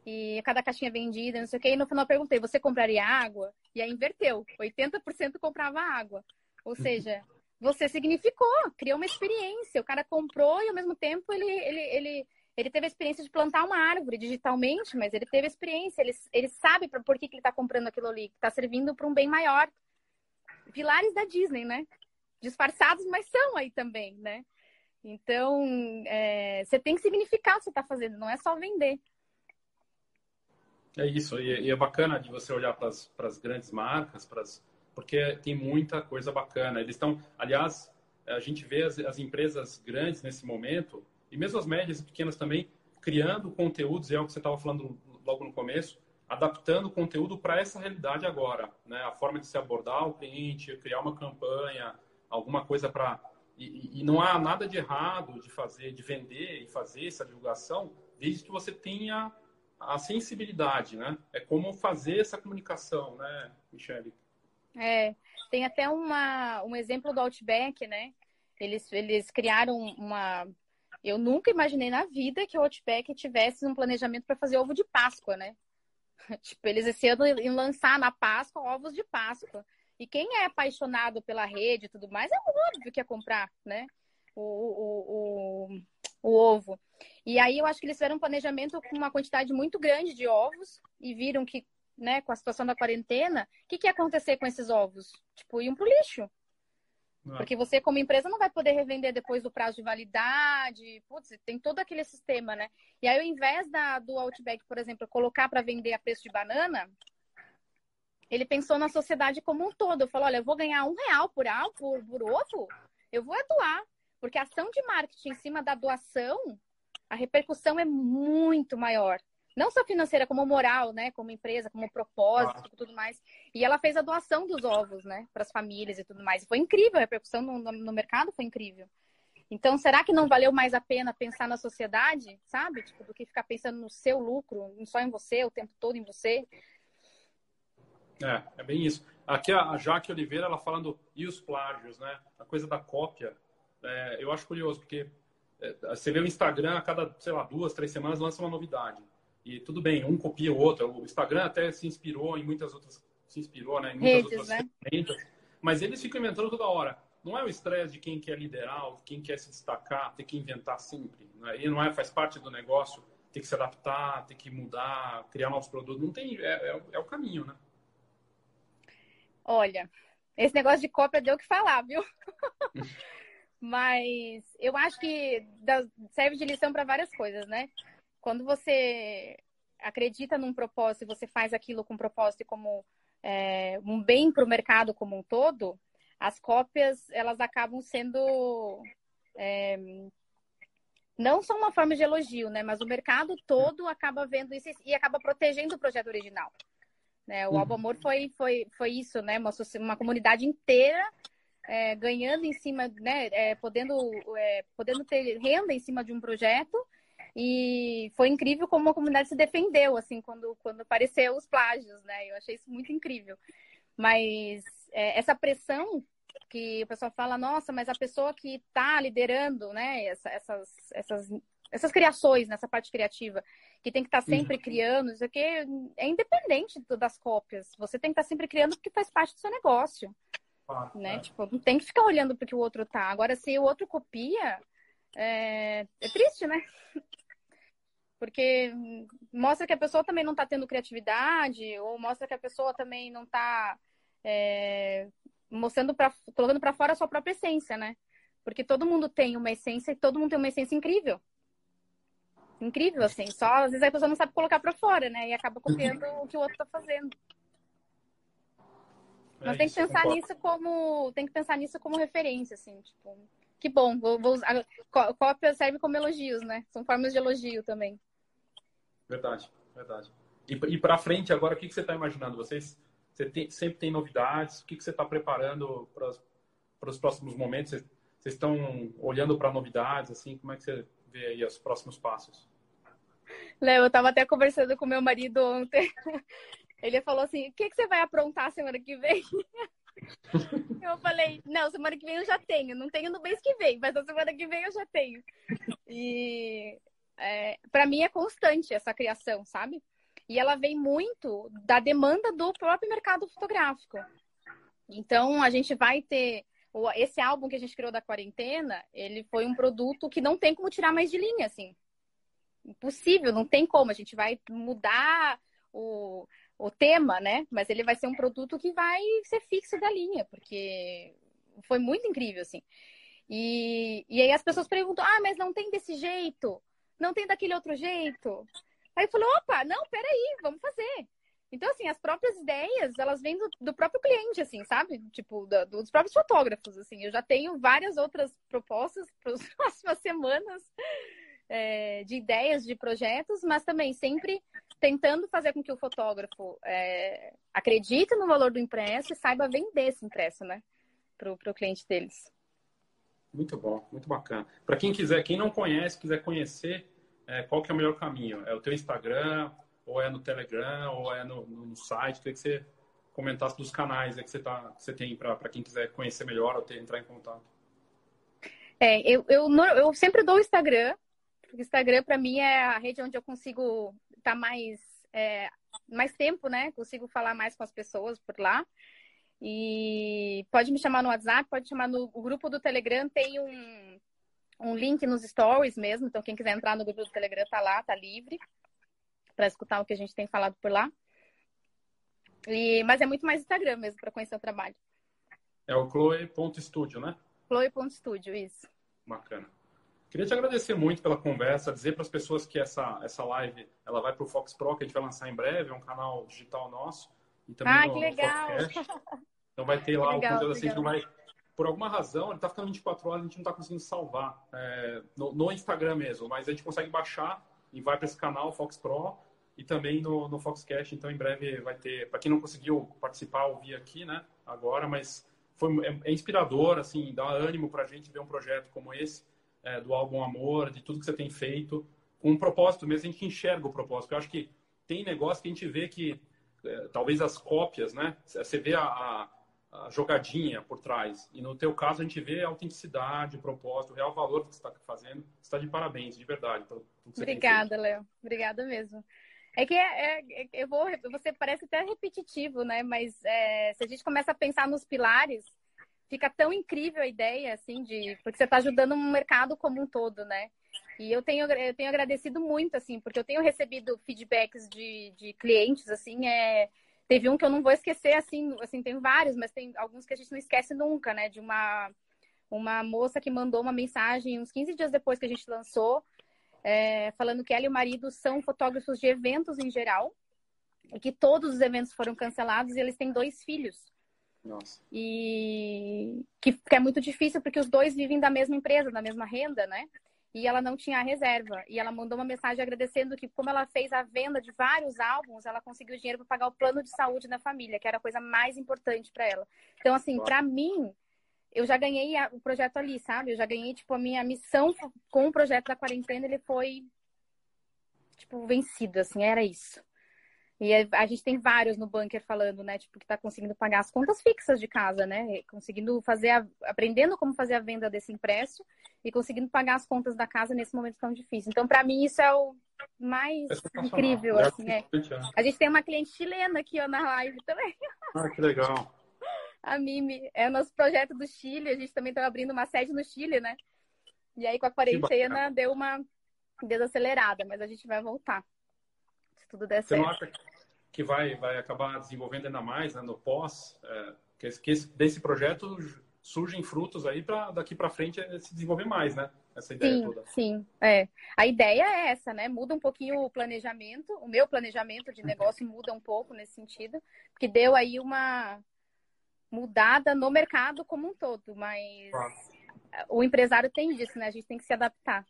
e cada caixinha vendida, não sei o que. E no final eu perguntei, você compraria água? E aí inverteu. 80% comprava água. Ou seja, você significou, criou uma experiência. O cara comprou e ao mesmo tempo ele, ele, ele, ele teve a experiência de plantar uma árvore digitalmente, mas ele teve a experiência, ele, ele sabe por que, que ele está comprando aquilo ali, que está servindo para um bem maior. Pilares da Disney, né? Disfarçados, mas são aí também, né? Então, é, você tem que significar o que você está fazendo, não é só vender. É isso, e, é bacana de você olhar para as grandes marcas, pras, porque tem muita coisa bacana. Eles estão, aliás, a gente vê as, as, empresas grandes nesse momento, e mesmo as médias e pequenas também, criando conteúdos, é o que você estava falando logo no começo, adaptando o conteúdo para essa realidade agora. Né? A forma de se abordar o cliente, criar uma campanha, alguma coisa para. E, e, não há nada de errado de fazer, de vender e fazer essa divulgação, desde que você tenha a sensibilidade, né? É como fazer essa comunicação, né, Michele? É, tem até uma, um exemplo do Outback, né? Eles, eles criaram uma. Eu nunca imaginei na vida que o Outback tivesse um planejamento para fazer ovo de Páscoa, né? tipo, eles esse ano iam lançar na Páscoa ovos de Páscoa. E quem é apaixonado pela rede e tudo mais, é óbvio que ia comprar, né? O, o, o, o ovo. E aí eu acho que eles fizeram um planejamento com uma quantidade muito grande de ovos e viram que, né, com a situação da quarentena, o que, que ia acontecer com esses ovos? Tipo, iam pro lixo. Porque você, como empresa, não vai poder revender depois do prazo de validade. Putz, tem todo aquele sistema, né? E aí, ao invés da, do Outback, por exemplo, colocar para vender a preço de banana, ele pensou na sociedade como um todo. Falou: olha, eu vou ganhar um real por, por, por ovo, eu vou doar. Porque a ação de marketing em cima da doação, a repercussão é muito maior. Não só financeira, como moral, né? Como empresa, como propósito e tudo mais. E ela fez a doação dos ovos, né? Para as famílias e tudo mais. E foi incrível, a repercussão no, no, no mercado foi incrível. Então, será que não valeu mais a pena pensar na sociedade, sabe? Tipo, do que ficar pensando no seu lucro, só em você, o tempo todo em você? É, é bem isso. Aqui a Jaque Oliveira, ela falando, e os plágios, né? A coisa da cópia é, eu acho curioso, porque é, você vê o Instagram a cada, sei lá, duas, três semanas lança uma novidade. E tudo bem, um copia o outro. O Instagram até se inspirou em muitas outras, se inspirou, né, em muitas Redes, outras né? ferramentas. Mas eles ficam inventando toda hora. Não é o estresse de quem quer liderar, quem quer se destacar, ter que inventar sempre. Né? E não é, faz parte do negócio, ter que se adaptar, ter que mudar, criar novos produtos. Não tem, é, é, é o caminho, né? Olha, esse negócio de cópia deu o que falar, viu? Mas eu acho que serve de lição para várias coisas, né? Quando você acredita num propósito e você faz aquilo com propósito e como é, um bem para o mercado como um todo, as cópias elas acabam sendo é, não só uma forma de elogio, né? Mas o mercado todo acaba vendo isso e acaba protegendo o projeto original. Né? O uhum. Albo Amor foi, foi, foi isso, né? Uma, uma comunidade inteira é, ganhando em cima, né, é, podendo, é, podendo ter renda em cima de um projeto. E foi incrível como a comunidade se defendeu, assim, quando, quando apareceu os plágios, né? Eu achei isso muito incrível. Mas é, essa pressão que o pessoal fala, nossa, mas a pessoa que está liderando, né, essa, essas, essas, essas criações, nessa parte criativa, que tem que estar tá sempre criando, isso aqui é independente das cópias. Você tem que estar tá sempre criando porque faz parte do seu negócio né? É. Tipo, não tem que ficar olhando para que o outro tá. Agora, se o outro copia, é, é triste, né? Porque mostra que a pessoa também não está tendo criatividade, ou mostra que a pessoa também não está é, mostrando para colocando para fora a sua própria essência, né? Porque todo mundo tem uma essência e todo mundo tem uma essência incrível. Incrível, assim. Só às vezes a pessoa não sabe colocar para fora, né? E acaba copiando o que o outro está fazendo. Mas é tem que pensar nisso como. Tem que pensar nisso como referência, assim, tipo. Que bom, vou, vou usar. Cópia serve como elogios, né? São formas de elogio também. Verdade, verdade. E, e para frente agora, o que, que você está imaginando? Vocês você tem, sempre tem novidades? O que, que você está preparando para os próximos momentos? Vocês, vocês estão olhando para novidades, assim? Como é que você vê aí os próximos passos? Léo, eu estava até conversando com meu marido ontem. Ele falou assim: o que, que você vai aprontar semana que vem? eu falei: não, semana que vem eu já tenho. Não tenho no mês que vem, mas na semana que vem eu já tenho. E é, para mim é constante essa criação, sabe? E ela vem muito da demanda do próprio mercado fotográfico. Então a gente vai ter esse álbum que a gente criou da quarentena, ele foi um produto que não tem como tirar mais de linha, assim. Impossível, não tem como. A gente vai mudar o, o tema, né? Mas ele vai ser um produto que vai ser fixo da linha, porque foi muito incrível, assim. E, e aí as pessoas perguntam, ah, mas não tem desse jeito, não tem daquele outro jeito. Aí eu falo, opa, não, peraí, vamos fazer. Então, assim, as próprias ideias, elas vêm do, do próprio cliente, assim, sabe? Tipo, dos próprios fotógrafos, assim. Eu já tenho várias outras propostas para as próximas semanas é, de ideias, de projetos, mas também sempre tentando fazer com que o fotógrafo é, acredite no valor do impresso e saiba vender esse impresso, né? Para o cliente deles. Muito bom, muito bacana. Para quem quiser, quem não conhece, quiser conhecer, é, qual que é o melhor caminho? É o teu Instagram, ou é no Telegram, ou é no, no site. Queria que você comentasse dos canais que, você tá, que você tem para quem quiser conhecer melhor ou ter, entrar em contato. É, eu, eu, eu sempre dou o Instagram, porque o Instagram para mim é a rede onde eu consigo estar tá mais, é, mais tempo, né? Consigo falar mais com as pessoas por lá. E pode me chamar no WhatsApp, pode chamar no grupo do Telegram, tem um, um link nos stories mesmo, então quem quiser entrar no grupo do Telegram tá lá, tá livre para escutar o que a gente tem falado por lá. E, mas é muito mais Instagram mesmo para conhecer o trabalho. É o chloe.studio, né? Chloe.studio, isso. Bacana. Queria te agradecer muito pela conversa, dizer para as pessoas que essa, essa live ela vai para o Fox Pro, que a gente vai lançar em breve, é um canal digital nosso. E também ah, no, que legal! Então vai ter lá legal, o conteúdo assim, que não vai. Por alguma razão, ele está ficando 24 horas, a gente não está conseguindo salvar é, no, no Instagram mesmo, mas a gente consegue baixar e vai para esse canal Fox Pro e também no, no Foxcast. Então, em breve vai ter. Para quem não conseguiu participar, ouvir aqui, né? Agora, mas foi, é, é inspirador, assim, dá ânimo para a gente ver um projeto como esse, é, do álbum Amor, de tudo que você tem feito, com um propósito mesmo. A gente enxerga o propósito. Eu acho que tem negócio que a gente vê que é, talvez as cópias, né? Você vê a, a a jogadinha por trás. E no teu caso, a gente vê a autenticidade, o propósito, o real valor que você está fazendo. Você está de parabéns, de verdade. Obrigada, Léo. Obrigada mesmo. É que é, é, eu vou, você parece até repetitivo, né? Mas é, se a gente começa a pensar nos pilares, fica tão incrível a ideia, assim, de porque você está ajudando um mercado como um todo, né? E eu tenho, eu tenho agradecido muito, assim, porque eu tenho recebido feedbacks de, de clientes, assim, é, Teve um que eu não vou esquecer, assim, assim, tem vários, mas tem alguns que a gente não esquece nunca, né? De uma, uma moça que mandou uma mensagem uns 15 dias depois que a gente lançou, é, falando que ela e o marido são fotógrafos de eventos em geral, e que todos os eventos foram cancelados e eles têm dois filhos. Nossa. E que, que é muito difícil porque os dois vivem da mesma empresa, da mesma renda, né? E ela não tinha reserva. E ela mandou uma mensagem agradecendo que, como ela fez a venda de vários álbuns, ela conseguiu dinheiro para pagar o plano de saúde da família, que era a coisa mais importante para ela. Então, assim, para mim, eu já ganhei o projeto ali, sabe? Eu já ganhei, tipo, a minha missão com o projeto da quarentena, ele foi, tipo, vencido, assim, era isso. E a gente tem vários no bunker falando, né? Tipo, que tá conseguindo pagar as contas fixas de casa, né? Conseguindo fazer, a, aprendendo como fazer a venda desse impresso e conseguindo pagar as contas da casa nesse momento tão difícil. Então, para mim, isso é o mais é incrível, assim, é. A gente tem uma cliente chilena aqui, ó, na live também. Ah, que legal. A Mimi. É o nosso projeto do Chile. A gente também tá abrindo uma sede no Chile, né? E aí, com a quarentena, deu uma desacelerada, mas a gente vai voltar. Se tudo der Você certo. Não acha que vai, vai acabar desenvolvendo ainda mais né, no pós, é, que, que esse, desse projeto surgem frutos aí para daqui para frente é se desenvolver mais, né? Essa ideia sim, toda. Sim, é. A ideia é essa, né? Muda um pouquinho o planejamento, o meu planejamento de negócio muda um pouco nesse sentido, porque deu aí uma mudada no mercado como um todo, mas claro. o empresário tem disso, né? A gente tem que se adaptar.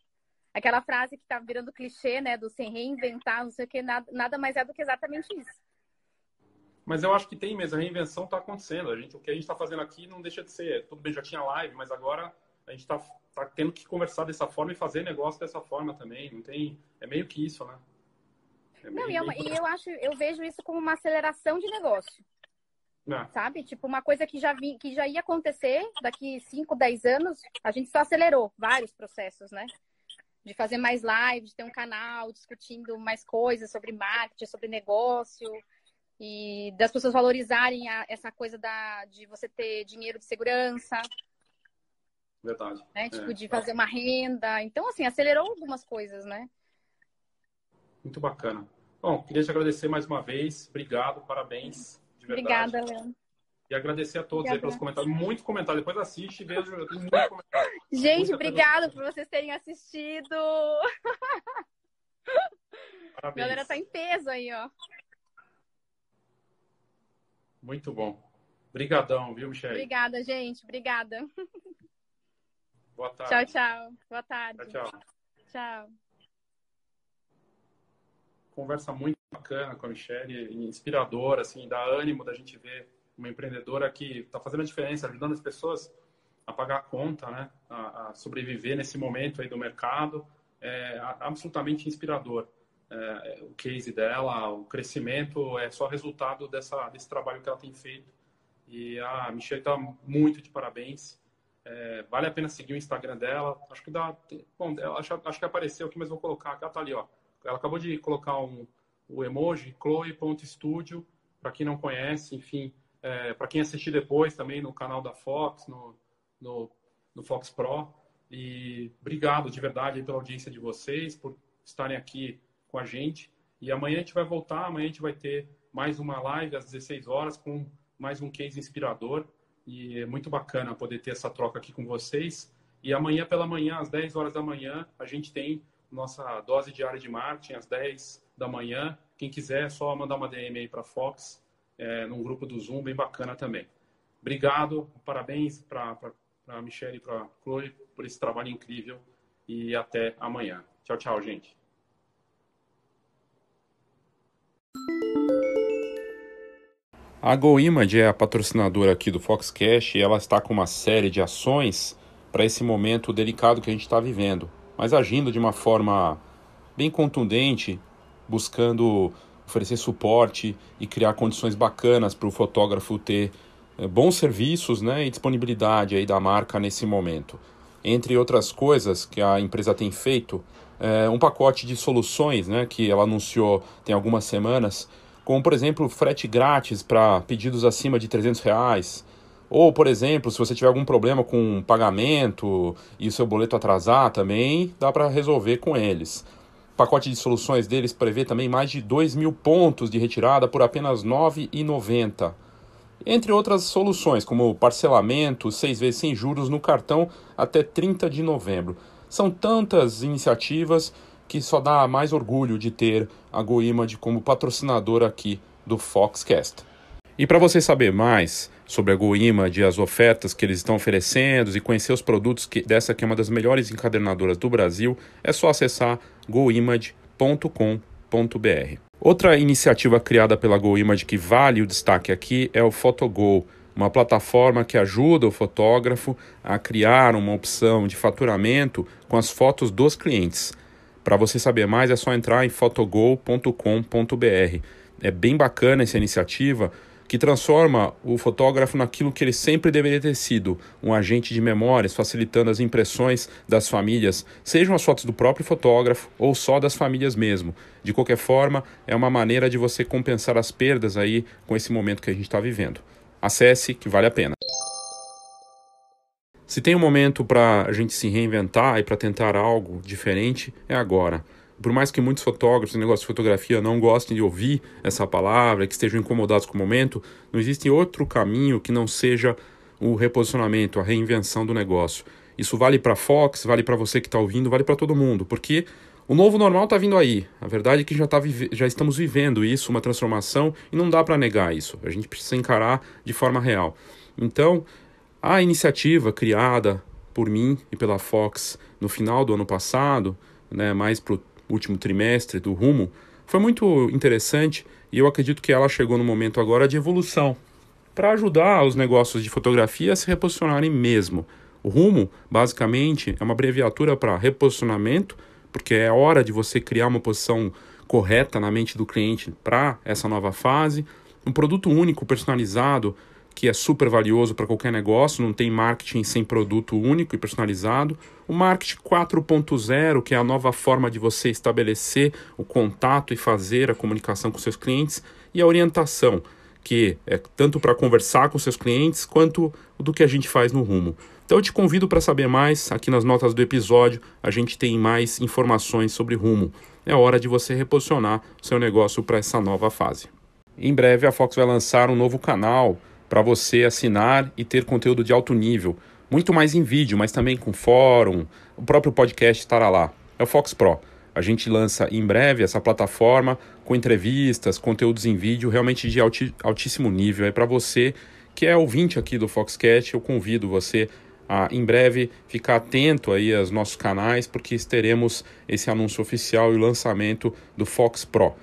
Aquela frase que tá virando clichê, né? Do se reinventar, não sei o que, nada, nada mais é do que exatamente isso. Mas eu acho que tem mesmo, a reinvenção está acontecendo. A gente, o que a gente está fazendo aqui não deixa de ser. Tudo bem, já tinha live, mas agora a gente está tá tendo que conversar dessa forma e fazer negócio dessa forma também. Não tem, é meio que isso, né? É não, e, é uma, e, eu acho, eu vejo isso como uma aceleração de negócio. É. Sabe? Tipo, uma coisa que já, vi, que já ia acontecer daqui 5, 10 anos, a gente só acelerou vários processos, né? De fazer mais lives, de ter um canal discutindo mais coisas sobre marketing, sobre negócio e das pessoas valorizarem a, essa coisa da, de você ter dinheiro de segurança, verdade. Né? Tipo, é. de fazer uma renda. Então, assim, acelerou algumas coisas, né? Muito bacana. Bom, queria te agradecer mais uma vez. Obrigado, parabéns. De verdade. Obrigada, Leandro. E agradecer a todos aí pelos comentários. Muito comentário. Depois assiste e veja. Gente, obrigado por vocês terem assistido. Parabéns. A galera tá em peso aí, ó. Muito bom. Obrigadão, viu, Michelle? Obrigada, gente. Obrigada. Boa tarde. Tchau, tchau. Boa tarde. Tchau, tchau. Tchau. Conversa muito bacana com a Michelle, inspiradora, assim, dá ânimo da gente ver uma empreendedora que está fazendo a diferença, ajudando as pessoas a pagar a conta, né? A, a sobreviver nesse momento aí do mercado. É absolutamente inspirador é, o case dela, o crescimento é só resultado dessa, desse trabalho que ela tem feito. E a Michelle está muito de parabéns. É, vale a pena seguir o Instagram dela. Acho que dá. Bom, acho, acho que apareceu aqui, mas vou colocar. Ela tá ali, ó. Ela acabou de colocar um, o emoji, chloe.studio, para quem não conhece, enfim, é, para quem assistir depois também no canal da Fox, no, no, no Fox Pro. E obrigado de verdade pela audiência de vocês, por estarem aqui com a gente. E amanhã a gente vai voltar, amanhã a gente vai ter mais uma live às 16 horas com mais um case inspirador. E é muito bacana poder ter essa troca aqui com vocês. E amanhã pela manhã, às 10 horas da manhã, a gente tem nossa dose diária de marketing às 10 da manhã. Quem quiser, é só mandar uma DM aí para Fox, é, num grupo do Zoom, bem bacana também. Obrigado, parabéns para a Michelle e para a Chloe por esse trabalho incrível e até amanhã. Tchau, tchau, gente. A GoImage é a patrocinadora aqui do Foxcast e ela está com uma série de ações para esse momento delicado que a gente está vivendo, mas agindo de uma forma bem contundente, buscando oferecer suporte e criar condições bacanas para o fotógrafo ter é, bons serviços né, e disponibilidade aí da marca nesse momento. Entre outras coisas que a empresa tem feito, é um pacote de soluções né, que ela anunciou tem algumas semanas como por exemplo frete grátis para pedidos acima de 300 reais. Ou, por exemplo, se você tiver algum problema com pagamento e o seu boleto atrasar também, dá para resolver com eles. O pacote de soluções deles prevê também mais de 2 mil pontos de retirada por apenas R$ 9,90. Entre outras soluções, como parcelamento, seis vezes sem juros no cartão até 30 de novembro. São tantas iniciativas que só dá mais orgulho de ter a GoImage como patrocinadora aqui do Foxcast. E para você saber mais sobre a GoImage e as ofertas que eles estão oferecendo e conhecer os produtos que, dessa que é uma das melhores encadernadoras do Brasil, é só acessar goimage.com.br. Outra iniciativa criada pela GoImage que vale o destaque aqui é o PhotoGo, uma plataforma que ajuda o fotógrafo a criar uma opção de faturamento com as fotos dos clientes. Para você saber mais é só entrar em fotogol.com.br. É bem bacana essa iniciativa que transforma o fotógrafo naquilo que ele sempre deveria ter sido, um agente de memórias, facilitando as impressões das famílias, sejam as fotos do próprio fotógrafo ou só das famílias mesmo. De qualquer forma, é uma maneira de você compensar as perdas aí com esse momento que a gente está vivendo. Acesse que vale a pena. Se tem um momento para a gente se reinventar e para tentar algo diferente, é agora. Por mais que muitos fotógrafos, negócio de fotografia, não gostem de ouvir essa palavra, que estejam incomodados com o momento, não existe outro caminho que não seja o reposicionamento, a reinvenção do negócio. Isso vale para a Fox, vale para você que está ouvindo, vale para todo mundo, porque o novo normal está vindo aí. A verdade é que já, tá já estamos vivendo isso, uma transformação, e não dá para negar isso. A gente precisa encarar de forma real. Então, a iniciativa criada por mim e pela Fox no final do ano passado, né, mais para o último trimestre do Rumo, foi muito interessante e eu acredito que ela chegou no momento agora de evolução para ajudar os negócios de fotografia a se reposicionarem mesmo. O Rumo, basicamente, é uma abreviatura para reposicionamento, porque é hora de você criar uma posição correta na mente do cliente para essa nova fase. Um produto único, personalizado, que é super valioso para qualquer negócio, não tem marketing sem produto único e personalizado. O marketing 4.0, que é a nova forma de você estabelecer o contato e fazer a comunicação com seus clientes, e a orientação, que é tanto para conversar com seus clientes quanto do que a gente faz no rumo. Então eu te convido para saber mais, aqui nas notas do episódio a gente tem mais informações sobre Rumo. É hora de você reposicionar seu negócio para essa nova fase. Em breve a Fox vai lançar um novo canal para você assinar e ter conteúdo de alto nível, muito mais em vídeo, mas também com fórum, o próprio podcast estará lá. É o Fox Pro. A gente lança em breve essa plataforma com entrevistas, conteúdos em vídeo realmente de altíssimo nível. É para você que é ouvinte aqui do Foxcast, eu convido você a em breve ficar atento aí aos nossos canais, porque teremos esse anúncio oficial e o lançamento do Fox Pro,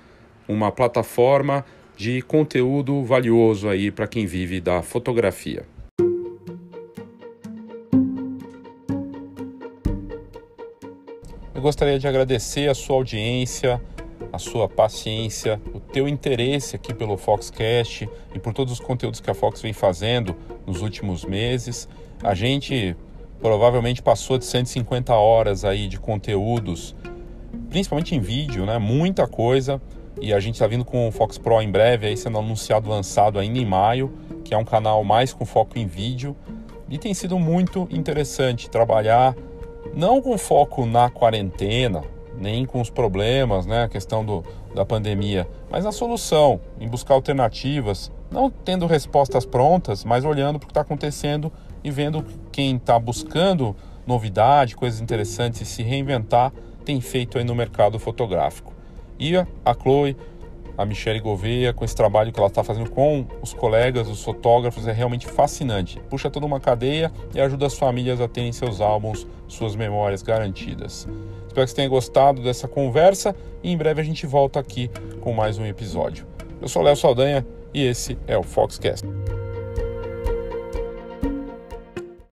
uma plataforma de conteúdo valioso aí para quem vive da fotografia. Eu gostaria de agradecer a sua audiência, a sua paciência, o teu interesse aqui pelo Foxcast e por todos os conteúdos que a Fox vem fazendo nos últimos meses. A gente provavelmente passou de 150 horas aí de conteúdos, principalmente em vídeo, né? Muita coisa. E a gente está vindo com o Fox Pro em breve, aí sendo anunciado, lançado ainda em maio, que é um canal mais com foco em vídeo. E tem sido muito interessante trabalhar não com foco na quarentena, nem com os problemas, né, a questão do, da pandemia, mas na solução, em buscar alternativas, não tendo respostas prontas, mas olhando para o que está acontecendo e vendo quem está buscando novidade, coisas interessantes e se reinventar, tem feito aí no mercado fotográfico. E a Chloe a Michelle Gouveia, com esse trabalho que ela está fazendo com os colegas, os fotógrafos, é realmente fascinante. Puxa toda uma cadeia e ajuda as famílias a terem seus álbuns, suas memórias garantidas. Espero que você tenha gostado dessa conversa e em breve a gente volta aqui com mais um episódio. Eu sou Léo Saldanha e esse é o Foxcast.